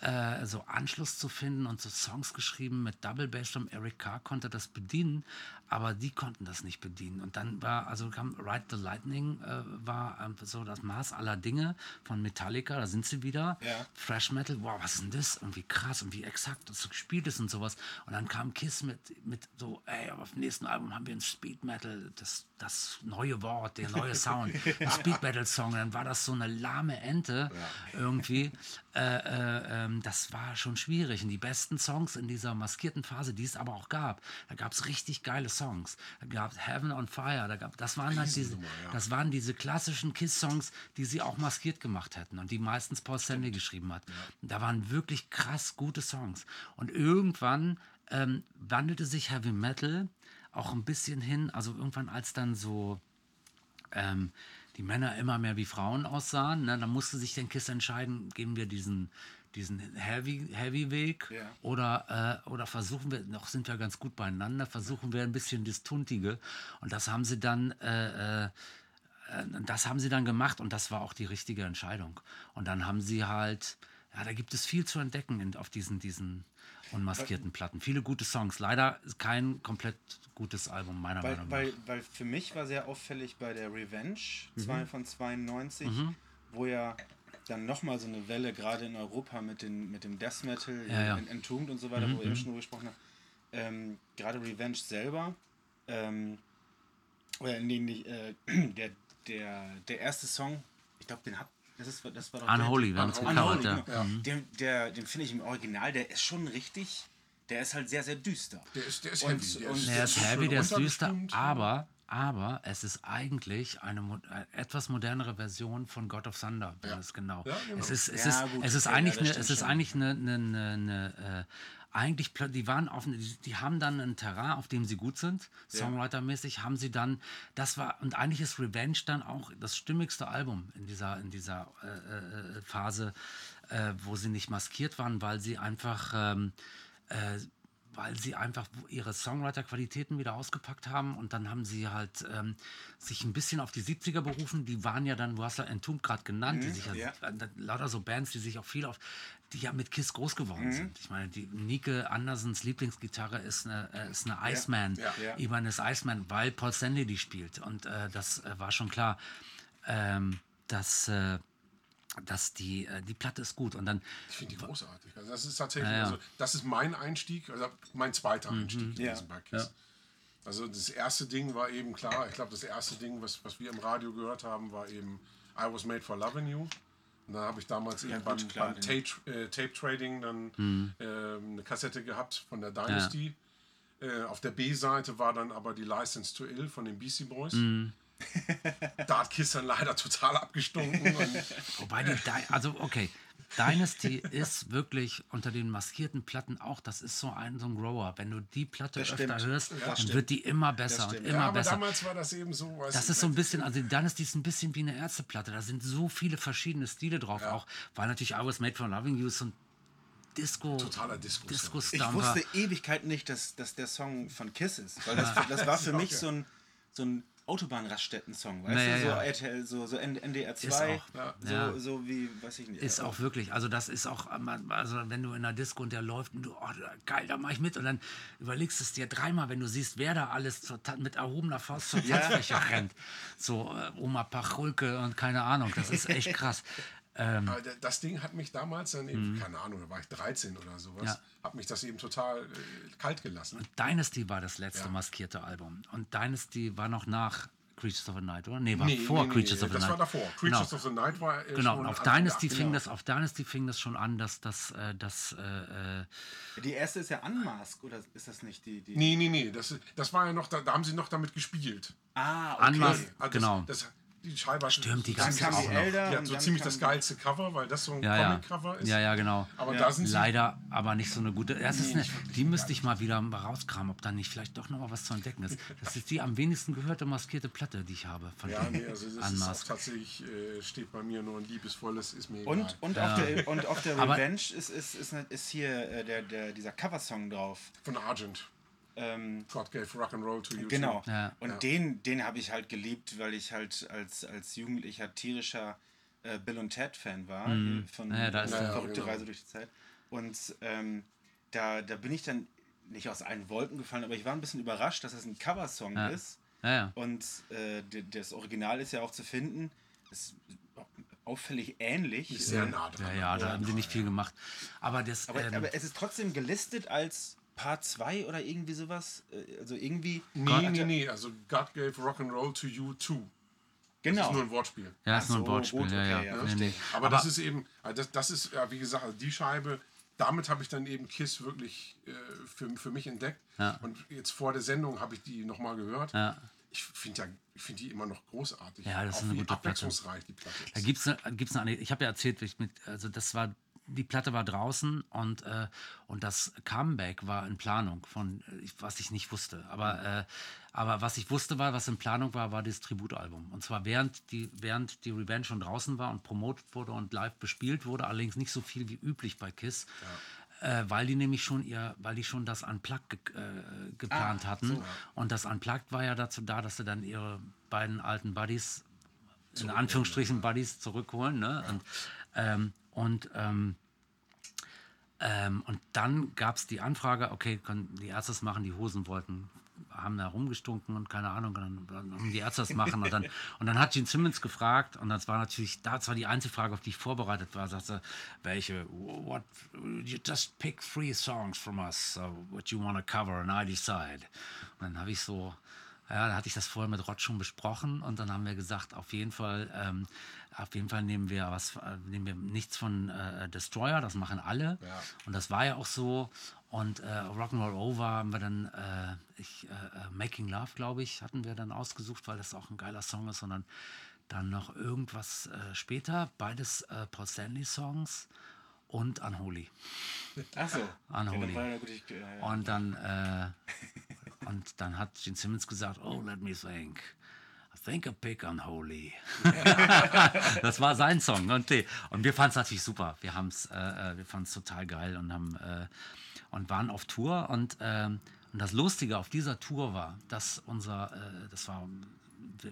äh, so Anschluss zu finden und so Songs geschrieben mit Double Bass Drum. Eric Carr konnte das bedienen, aber die konnten das nicht bedienen. Und dann war, also kam Ride the Lightning, äh, war ähm, so das Maß aller Dinge von Metallica, da sind sie wieder. Ja. Thrash Metal, wow, was ist denn das? Irgendwie krass und wie exakt das so gespielt ist und sowas. Und dann kam Kiss mit, mit so, ey, auf dem nächsten Album haben wir ein Speed Metal, das, das neue Wort, der neue Sound, [laughs] ein Speed Metal Song. Dann war das so eine lahme Ente irgendwie. Äh, äh, ähm, das war schon schwierig. Und die besten Songs in dieser maskierten Phase, die es aber auch gab, da gab es richtig geile Songs. Da gab es Heaven on Fire, da gab, das waren halt diese, das waren diese klassischen Kiss-Songs, die sie auch maskiert gemacht hätten und die meistens Paul Stanley geschrieben hat. Da waren wirklich krass gute Songs. Und irgendwann ähm, wandelte sich Heavy Metal auch ein bisschen hin, also irgendwann als dann so ähm, die Männer immer mehr wie Frauen aussahen, ne, dann musste sich den Kiss entscheiden, gehen wir diesen, diesen Heavy, Heavy Weg Ja. oder, äh, oder versuchen wir, noch sind wir ganz gut beieinander, versuchen wir ein bisschen das Tuntige. Und das haben sie dann, äh, äh, äh, das haben sie dann gemacht und das war auch die richtige Entscheidung. Und dann haben sie halt, ja, da gibt es viel zu entdecken in, auf diesen, diesen unmaskierten Platten. Viele gute Songs. Leider kein komplett gutes Album, meiner Weil, Meinung nach. weil, weil für mich war sehr auffällig bei der Revenge Mhm. 2 von 92, wo ja dann nochmal so eine Welle gerade in Europa mit, den, mit dem Death Metal, Ja, Mhm, ja. in- Entombed und so weiter, wo wir eben schon drüber gesprochen haben. Ähm, gerade Revenge selber, ähm, oder nee, nicht, äh, [clears throat] der, der, der erste Song, ich glaube, den hat, das, ist, das war doch Unholy, wir der, haben es Unholy, gecovert, ja. genau. Den, der, den finde ich im Original, der ist schon richtig, der ist halt sehr, sehr düster. Der ist, der ist Und- heavy. Der und- ist, Der ist schön heavy, der ist düster, aber, aber es ist eigentlich eine mo äh, etwas modernere Version von God of Thunder, wenn es genau. Ja, genau. Es ist, es Ja, ist, gut, es ist okay, ja, eigentlich eine, es ist schon. eigentlich eine, eine, eine, äh, eigentlich, die waren auf, die, die haben dann ein Terrain, auf dem sie gut sind, Songwriter-mäßig, haben sie dann, das war, und eigentlich ist Revenge dann auch das stimmigste Album in dieser, in dieser äh, äh, Phase, äh, wo sie nicht maskiert waren, weil sie einfach, ähm, äh, weil sie einfach ihre Songwriter-Qualitäten wieder ausgepackt haben und dann haben sie halt ähm, sich ein bisschen auf die 70er berufen. Die waren ja dann, du hast ja Entombed gerade genannt, die sich ja, ja. äh, lauter so Bands, die sich auch viel auf, die ja mit Kiss groß geworden sind. Ich meine, die Nike Andersens Lieblingsgitarre ist eine, äh, ist eine Iceman, ja, ja. Ibanez Iceman, weil Paul Stanley die spielt und äh, das äh, war schon klar, ähm, dass äh, dass die, äh, die Platte ist gut und dann Ich finde die großartig. Also das ist tatsächlich, Ja, ja. also das ist mein Einstieg, also mein zweiter Einstieg Ja. gewesen bei Kiss. Also das erste Ding war eben klar, ich glaube das erste Ding, was, was wir im Radio gehört haben, war eben I Was Made for Loving You. Und dann habe ich damals eben gut, beim, klar, beim den- Tape, äh, Tape Trading dann Mhm. ähm, eine Kassette gehabt von der Dynasty. Äh, auf der B-Seite war dann aber die License to Ill von den Beastie Boys. Mhm. [laughs] da hat Kiss dann leider total abgestunken. und [laughs] Wobei die, Di- also okay, Dynasty ist wirklich unter den maskierten Platten auch, das ist so ein, so ein Grower. Wenn du die Platte Das öfter stimmt. hörst, Das dann stimmt. wird die immer besser und immer ja, aber besser. damals war das eben so. Das ist so ein bisschen, also die Dynasty ist ein bisschen wie eine Ärzteplatte. Da sind so viele verschiedene Stile drauf, auch weil natürlich I Was Made for Loving You so ein Disco, Totaler Disco-Song. Disco Ich wusste Ewigkeit nicht, dass, dass der Song von Kiss ist. Weil das, das war [laughs] für mich so ein, so ein Autobahnraststätten-Song, weißt Naja, du? So, ja. RTL, so, so NDR 2, Ist auch, ja. so, Ja. so wie, weiß ich nicht. Ist auch wirklich, also das ist auch, also wenn du in der Disco und der läuft und du, oh, geil, da mach ich mit und dann überlegst es dir dreimal, wenn du siehst, wer da alles zur, mit erhobener Faust zur Tanzfläche rennt. So äh, Oma Pachulke und keine Ahnung, das ist echt [laughs] krass. Ähm, das Ding hat mich damals dann eben, keine Ahnung, da war ich 13 oder sowas, Mhm. Ja. hat mich das eben total äh, kalt gelassen. Dynasty war das letzte Ja. maskierte Album und Dynasty war noch nach Creatures of the Night, oder? Nee, war Nee, vor nee, nee, Creatures of the das Night. war davor. Genau. Creatures of the Night war äh, Genau, schon und auf also, Dynasty, fing genau. das, auf Dynasty fing das schon an, dass das, äh, das äh, äh, Die erste ist ja Unmask, oder ist das nicht die? die Nee, nee, nee, das, das war ja noch, da, da haben sie noch damit gespielt. Ah, okay. Unmask. Also Genau. Das, die Scheibe Stimmt, die kam auch die hat so ziemlich das geilste Cover, weil das so ein Ja, ja. Comic-Cover ist. Ja, ja, genau. Aber Ja. da sind sie. Leider aber nicht so eine gute. Das ist eine, die müsste ich mal wieder rauskramen, ob da nicht vielleicht doch noch mal was zu entdecken ist. [laughs] Das ist die am wenigsten gehörte maskierte Platte, die ich habe. Von Ja, nee, also das ist auch tatsächlich, äh, steht bei mir nur ein liebesvolles, ist mir egal. Und, und, auf der, und auf der Revenge ist, ist, ist, ist hier äh, der, der, dieser Coversong drauf. Von Argent. Ähm, God gave Rock'n'Roll to you. Genau. Ja. Und Ja. den, den habe ich halt geliebt, weil ich halt als, als Jugendlicher tierischer äh, Bill und Ted Fan war. äh, Von Ja, da ist er. Verrückte Ja, genau. Reise durch die Zeit. Und ähm, da, da bin ich dann nicht aus allen Wolken gefallen, aber ich war ein bisschen überrascht, dass das ein Coversong Ja. ist. Ja, ja. Und äh, das Original ist ja auch zu finden. Ist auffällig ähnlich. Ist sehr nah dran. Ja, ja, da haben sie nicht viel gemacht. Aber das. Aber, ähm, aber es ist trotzdem gelistet als Part 2 oder irgendwie sowas. Äh, Also irgendwie. Nee, nee, nee. Also God gave Rock'n'Roll to you too. Das Genau. ist nur ein Wortspiel. ja, ist Ach nur ein Wortspiel. gut, ja, ja. okay, ja, nee, nee. Aber, das ist eben, also das, das ist, ja, wie gesagt, also die Scheibe, damit habe ich dann eben Kiss wirklich äh, für, für mich entdeckt. Ja. Und jetzt vor der Sendung habe ich die nochmal gehört. Ja. Ich finde ja, ich finde die immer noch großartig. Ja, das ist eine gute Platte. abwechslungsreich die Platte ist. Da gibt's eine, gibt's eine, ich habe ja erzählt, ich mit, also das war, die Platte war draußen und, äh, und das Comeback war in Planung von, äh, was ich nicht wusste. Aber, äh, aber was ich wusste war, was in Planung war, war das Tributalbum. Und zwar während die, während die Revenge schon draußen war und promotet wurde und live bespielt wurde, allerdings nicht so viel wie üblich bei Kiss. Äh, weil die nämlich schon ihr, weil die schon das Unplugged ge äh, geplant hatten. Und das Unplugged war ja dazu da, dass sie dann ihre beiden alten Buddies in Anführungsstrichen Buddies zurückholen. Ne? Und, ähm, und, ähm, ähm, und dann gab es die Anfrage, okay, können die Ärzte das machen, die Hosen wollten, haben da rumgestunken und keine Ahnung, dann, dann haben die Ärzte das machen. Und dann, [laughs] und dann hat Gene Simmons gefragt, und das war natürlich, das war die einzige Frage, auf die ich vorbereitet war, sagte, welche, what, you just pick three songs from us, uh, what you want to cover, and I decide. Und dann habe ich so, ja, da hatte ich das vorher mit Rod schon besprochen und dann haben wir gesagt, auf jeden Fall, ähm, auf jeden Fall nehmen wir was, äh, nehmen wir nichts von äh, Destroyer, das machen alle. Und das war ja auch so. Und äh, Rock'n'Roll Over haben wir dann, äh, ich, äh, äh, Making Love, glaube ich, hatten wir dann ausgesucht, weil das auch ein geiler Song ist. Und dann, noch irgendwas später, beides Paul Stanley Songs und Unholy. Unholy. Ja, ja ich, ja, ja. Und dann, und dann hat Gene Simmons gesagt, oh, let me think. Think a pick unholy. [laughs] das war sein Song. Und, die, und wir fanden es natürlich super. Wir äh, äh, wir fanden es total geil und haben äh, und waren auf Tour. Und, ähm, und das Lustige auf dieser Tour war, dass unser, äh, das war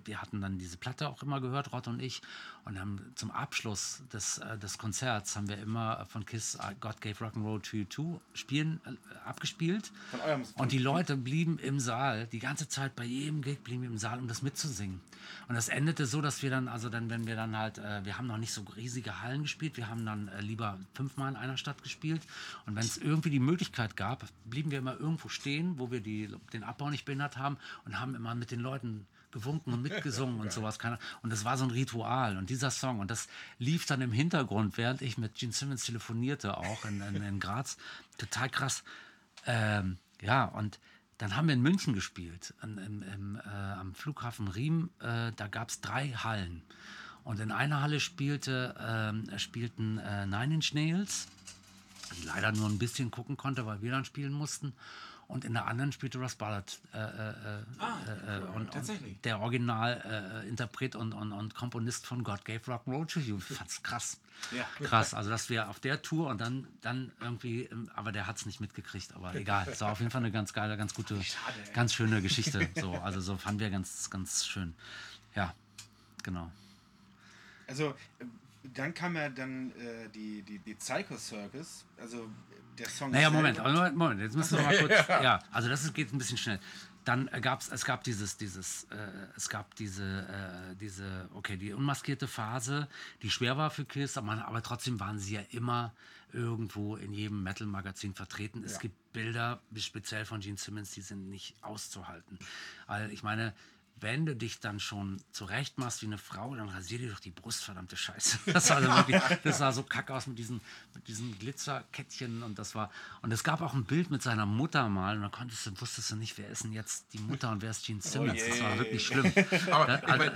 wir- hatten dann diese Platte auch immer gehört, Rod und ich, und haben zum Abschluss des, äh, des Konzerts haben wir immer von Kiss äh, God Gave Rock'n'Roll to You Too spielen, äh, abgespielt. Von eurem- und die Leute blieben im Saal, die ganze Zeit bei jedem Gig blieben im Saal, um das mitzusingen. Und das endete so, dass wir dann, also dann, wenn wir dann halt, äh, wir haben noch nicht so riesige Hallen gespielt, wir haben dann äh, lieber fünfmal in einer Stadt gespielt. Und wenn es irgendwie die Möglichkeit gab, blieben wir immer irgendwo stehen, wo wir die, den Abbau nicht behindert haben und haben immer mit den Leuten gewunken und mitgesungen und [laughs] sowas. Keine, und das war so ein Ritual. Und dieser Song, und das lief dann im Hintergrund, während ich mit Gene Simmons telefonierte, auch in, in, in Graz. Total krass. Ähm, ja, und dann haben wir in München gespielt, an, im, im, äh, am Flughafen Riem. Äh, da gab es drei Hallen. Und in einer Halle spielte, ähm, spielten äh, Nine Inch Nails, die leider nur ein bisschen gucken konnte, weil wir dann spielen mussten. Und in der anderen spielte Russ Ballard äh, äh, äh, äh, und, tatsächlich. und der Originalinterpret äh, Interpret und, und, und Komponist von God Gave Rock'n'Roll to You. Ich fand's krass. Ja. Krass. Also, dass wir auf der Tour und dann, dann irgendwie, ähm, aber der hat's nicht mitgekriegt, aber egal. Es war auf jeden Fall eine ganz geile, ganz gute, ganz schöne Geschichte. So, also so fanden wir ganz, ganz schön. Ja, genau. Also, äh, dann kam ja dann äh, die, die, die Psycho Circus. Also, der Song. Naja, Moment, Moment, Moment, jetzt müssen wir mal kurz. [laughs] ja. also das ist, geht ein bisschen schnell. Dann äh, gab's, es gab dieses, dieses, äh, es gab diese, äh, diese, okay, die unmaskierte Phase, die schwer war für Kiss, aber, aber trotzdem waren sie ja immer irgendwo in jedem Metal-Magazin vertreten. Es gibt Bilder, speziell von Gene Simmons, die sind nicht auszuhalten. Weil ich meine, wenn du dich dann schon zurecht machst wie eine Frau, dann rasier dir doch die Brust, verdammte Scheiße. [laughs] Das, war also wirklich, das sah so kacke aus mit diesen, mit diesen Glitzerkettchen und das war. Und es gab auch ein Bild mit seiner Mutter mal und da konntest du, wusstest du nicht, wer ist denn jetzt die Mutter und wer ist Gene Simmons. das war wirklich schlimm. [laughs] Aber Da- also- mein,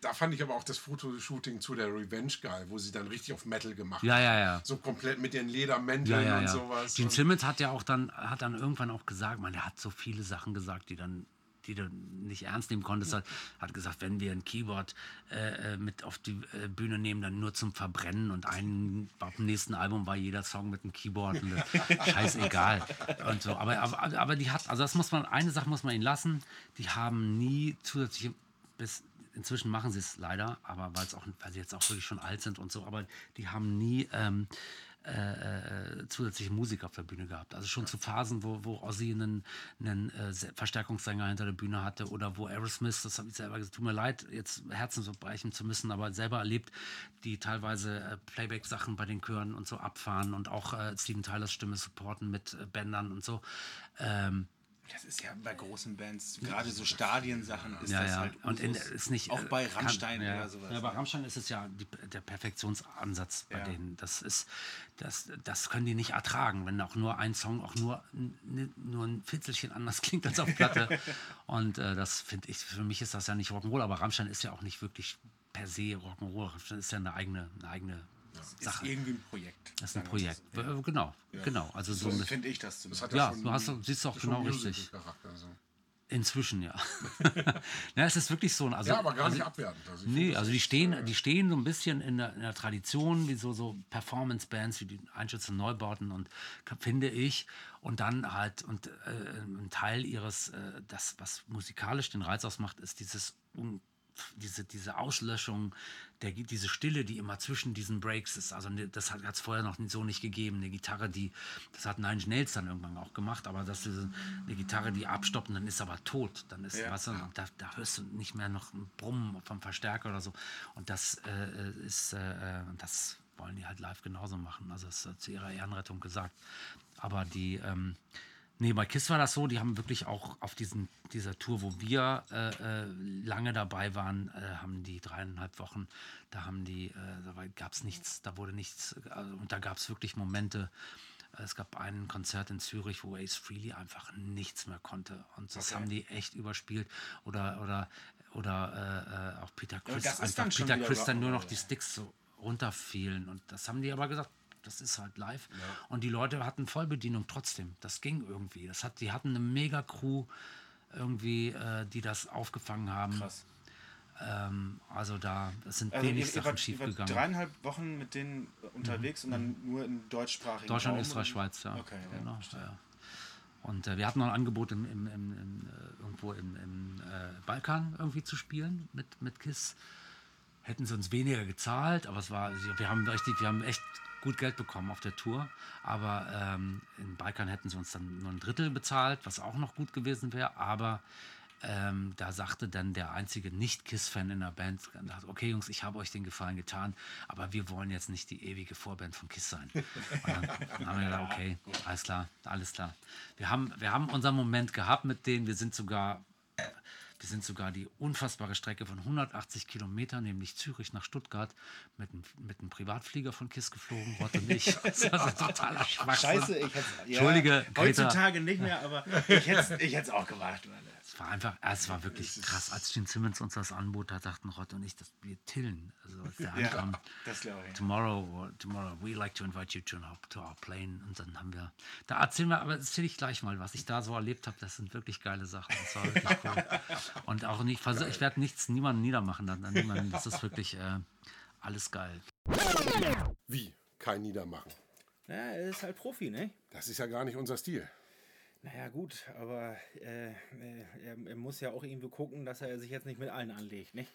da fand ich aber auch das Fotoshooting zu der Revenge geil, wo sie dann richtig auf Metal gemacht Ja, ja, ja. So komplett mit ihren Ledermänteln Ja, ja, und ja. sowas. Gene Und- Simmons hat ja auch dann, hat dann irgendwann auch gesagt, man, der hat so viele Sachen gesagt, die dann die du nicht ernst nehmen konntest, hat, hat gesagt, wenn wir ein Keyboard äh, äh, mit auf die äh, Bühne nehmen, dann nur zum Verbrennen und ein, auf dem nächsten Album war jeder Song mit einem Keyboard und das, [laughs] scheißegal. Und so. Aber, aber, aber die hat, also das muss man, eine Sache muss man ihnen lassen, die haben nie zusätzliche, bis inzwischen machen sie es leider, aber weil es auch, weil sie jetzt auch wirklich schon alt sind und so, aber die haben nie ähm, äh, zusätzliche Musik auf der Bühne gehabt. Also schon zu Phasen, wo, wo Ozzy einen, einen äh, Verstärkungssänger hinter der Bühne hatte oder wo Aerosmith, das habe ich selber gesagt, tut mir leid, jetzt Herzen so brechen zu müssen, aber selber erlebt, die teilweise äh, Playback-Sachen bei den Chören und so abfahren und auch äh, Steven Tylers Stimme supporten mit äh, Bändern und so. Ähm, Das ist ja bei großen Bands, gerade so Stadiensachen, ist ja, das ja. halt und in, ist nicht auch äh, bei kann- Rammstein ja, oder sowas. Ja, bei ne? Rammstein ist es ja die, der Perfektionsansatz bei denen. Das ist, das, das können die nicht ertragen, wenn auch nur ein Song auch nur, nur ein Fitzelchen anders [laughs] klingt als auf Platte. [laughs] und äh, das finde ich, für mich ist das ja nicht Rock'n'Roll, aber Rammstein ist ja auch nicht wirklich per se Rock'n'Roll. Rammstein ist ja eine eigene, eine eigene ist Sache. irgendwie ein Projekt. Das ist ein Projekt. so. Äh, Genau, genau. Also so So finde ich das Das zumindest. hat Ja, schon- du hast- siehst auch genau richtig. Inzwischen ja. [laughs] ja, es ist wirklich so. ein- Also, Ja, aber gar also, nicht abwertend. Also Nee, das also die stehen, äh, die stehen so ein bisschen in der, in der Tradition, wie so, so Performance-Bands wie die Einschütze Neubauten und finde ich. Und dann halt, und äh, ein Teil ihres, äh, das, was musikalisch den Reiz ausmacht, ist dieses un diese, diese Auslöschung, der, diese Stille, die immer zwischen diesen Breaks ist. Also ne, das hat es vorher noch so nicht gegeben. Eine Gitarre, die, das hat Nine Inch Nails dann irgendwann auch gemacht, aber das ist eine Gitarre, die abstoppt und dann ist aber tot. Dann ist, Ja. weißt du, da, da hörst du nicht mehr noch ein Brummen vom Verstärker oder so. Und das äh, ist, äh, äh, das wollen die halt live genauso machen. Also das ist zu ihrer Ehrenrettung gesagt. Aber die, ähm, Nee, bei KISS war das so, die haben wirklich auch auf diesen, dieser Tour, wo wir äh, äh, lange dabei waren, äh, haben die dreieinhalb Wochen, da haben die, äh, da gab es nichts, da wurde nichts, also, und da gab es wirklich Momente, äh, es gab ein Konzert in Zürich, wo Ace Frehley einfach nichts mehr konnte. Und das haben die echt überspielt. Oder, oder, oder äh, auch Peter Chris, ist einfach Peter Chris dann nur noch die ja. Sticks so runterfielen. Und das haben die aber gesagt, das ist halt live. Und die Leute hatten Vollbedienung trotzdem. Das ging irgendwie. Das hat, die hatten eine mega Crew irgendwie, äh, die das aufgefangen haben. Krass. Ähm, also da sind Also ihr, wenig ihr, Sachen wart, ihr schief wart gegangen. dreieinhalb Wochen mit denen unterwegs und dann nur im deutschsprachigen Deutschland, Raum? Österreich, Schweiz, ja. Okay, ja, genau, ja. Und äh, wir hatten noch ein Angebot, im, im, im, äh, irgendwo im, im äh, Balkan irgendwie zu spielen mit, mit KISS. Hätten sie uns weniger gezahlt, aber es war, wir haben richtig, wir haben echt gut Geld bekommen auf der Tour. Aber ähm, im Balkan hätten sie uns dann nur ein Drittel bezahlt, was auch noch gut gewesen wäre. Aber ähm, da sagte dann der einzige Nicht-KISS-Fan in der Band, dachte, okay Jungs, ich habe euch den Gefallen getan, aber wir wollen jetzt nicht die ewige Vorband von KISS sein. Und dann, dann haben wir gedacht, okay, alles klar, alles klar. Wir haben, wir haben unseren Moment gehabt mit denen, wir sind sogar wir sind sogar die unfassbare Strecke von 180 Kilometern, nämlich Zürich nach Stuttgart, mit einem, mit einem Privatflieger von KISS geflogen. Gott und ich. [laughs] Das war so totaler Schwachsinn. Scheiße, ich hätte Entschuldige, Greta. Heutzutage nicht mehr, aber ich hätte ich es auch gemacht. Mann. Es war einfach, es war wirklich krass. Als Gene Simmons uns das anbot, da dachten Rott und ich, dass wir tillen. Also als der Ja, ankam, das glaube ich. tomorrow, tomorrow, we like to invite you to our, to our plane. Und dann haben wir, da erzählen wir, aber erzähle ich gleich mal, was ich da so erlebt habe. Das sind wirklich geile Sachen. Das war wirklich cool. [laughs] Und auch nicht, versuch- ich werde nichts, niemanden niedermachen. Dann, dann niemanden. Das ist wirklich äh, alles geil. Wie? Kein Niedermachen. Ja, er ist halt Profi, ne? Das ist ja gar nicht unser Stil. Naja, gut, aber äh, äh, er, er muss ja auch irgendwie gucken, dass er sich jetzt nicht mit allen anlegt, ne?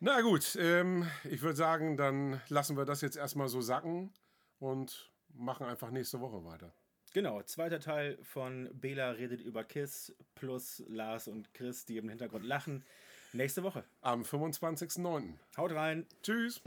Na gut, ähm, ich würde sagen, dann lassen wir das jetzt erstmal so sacken und machen einfach nächste Woche weiter. Genau, zweiter Teil von Bela redet über Kiss plus Lars und Chris, die im Hintergrund lachen. Nächste Woche. Am 25.09. Haut rein. Tschüss.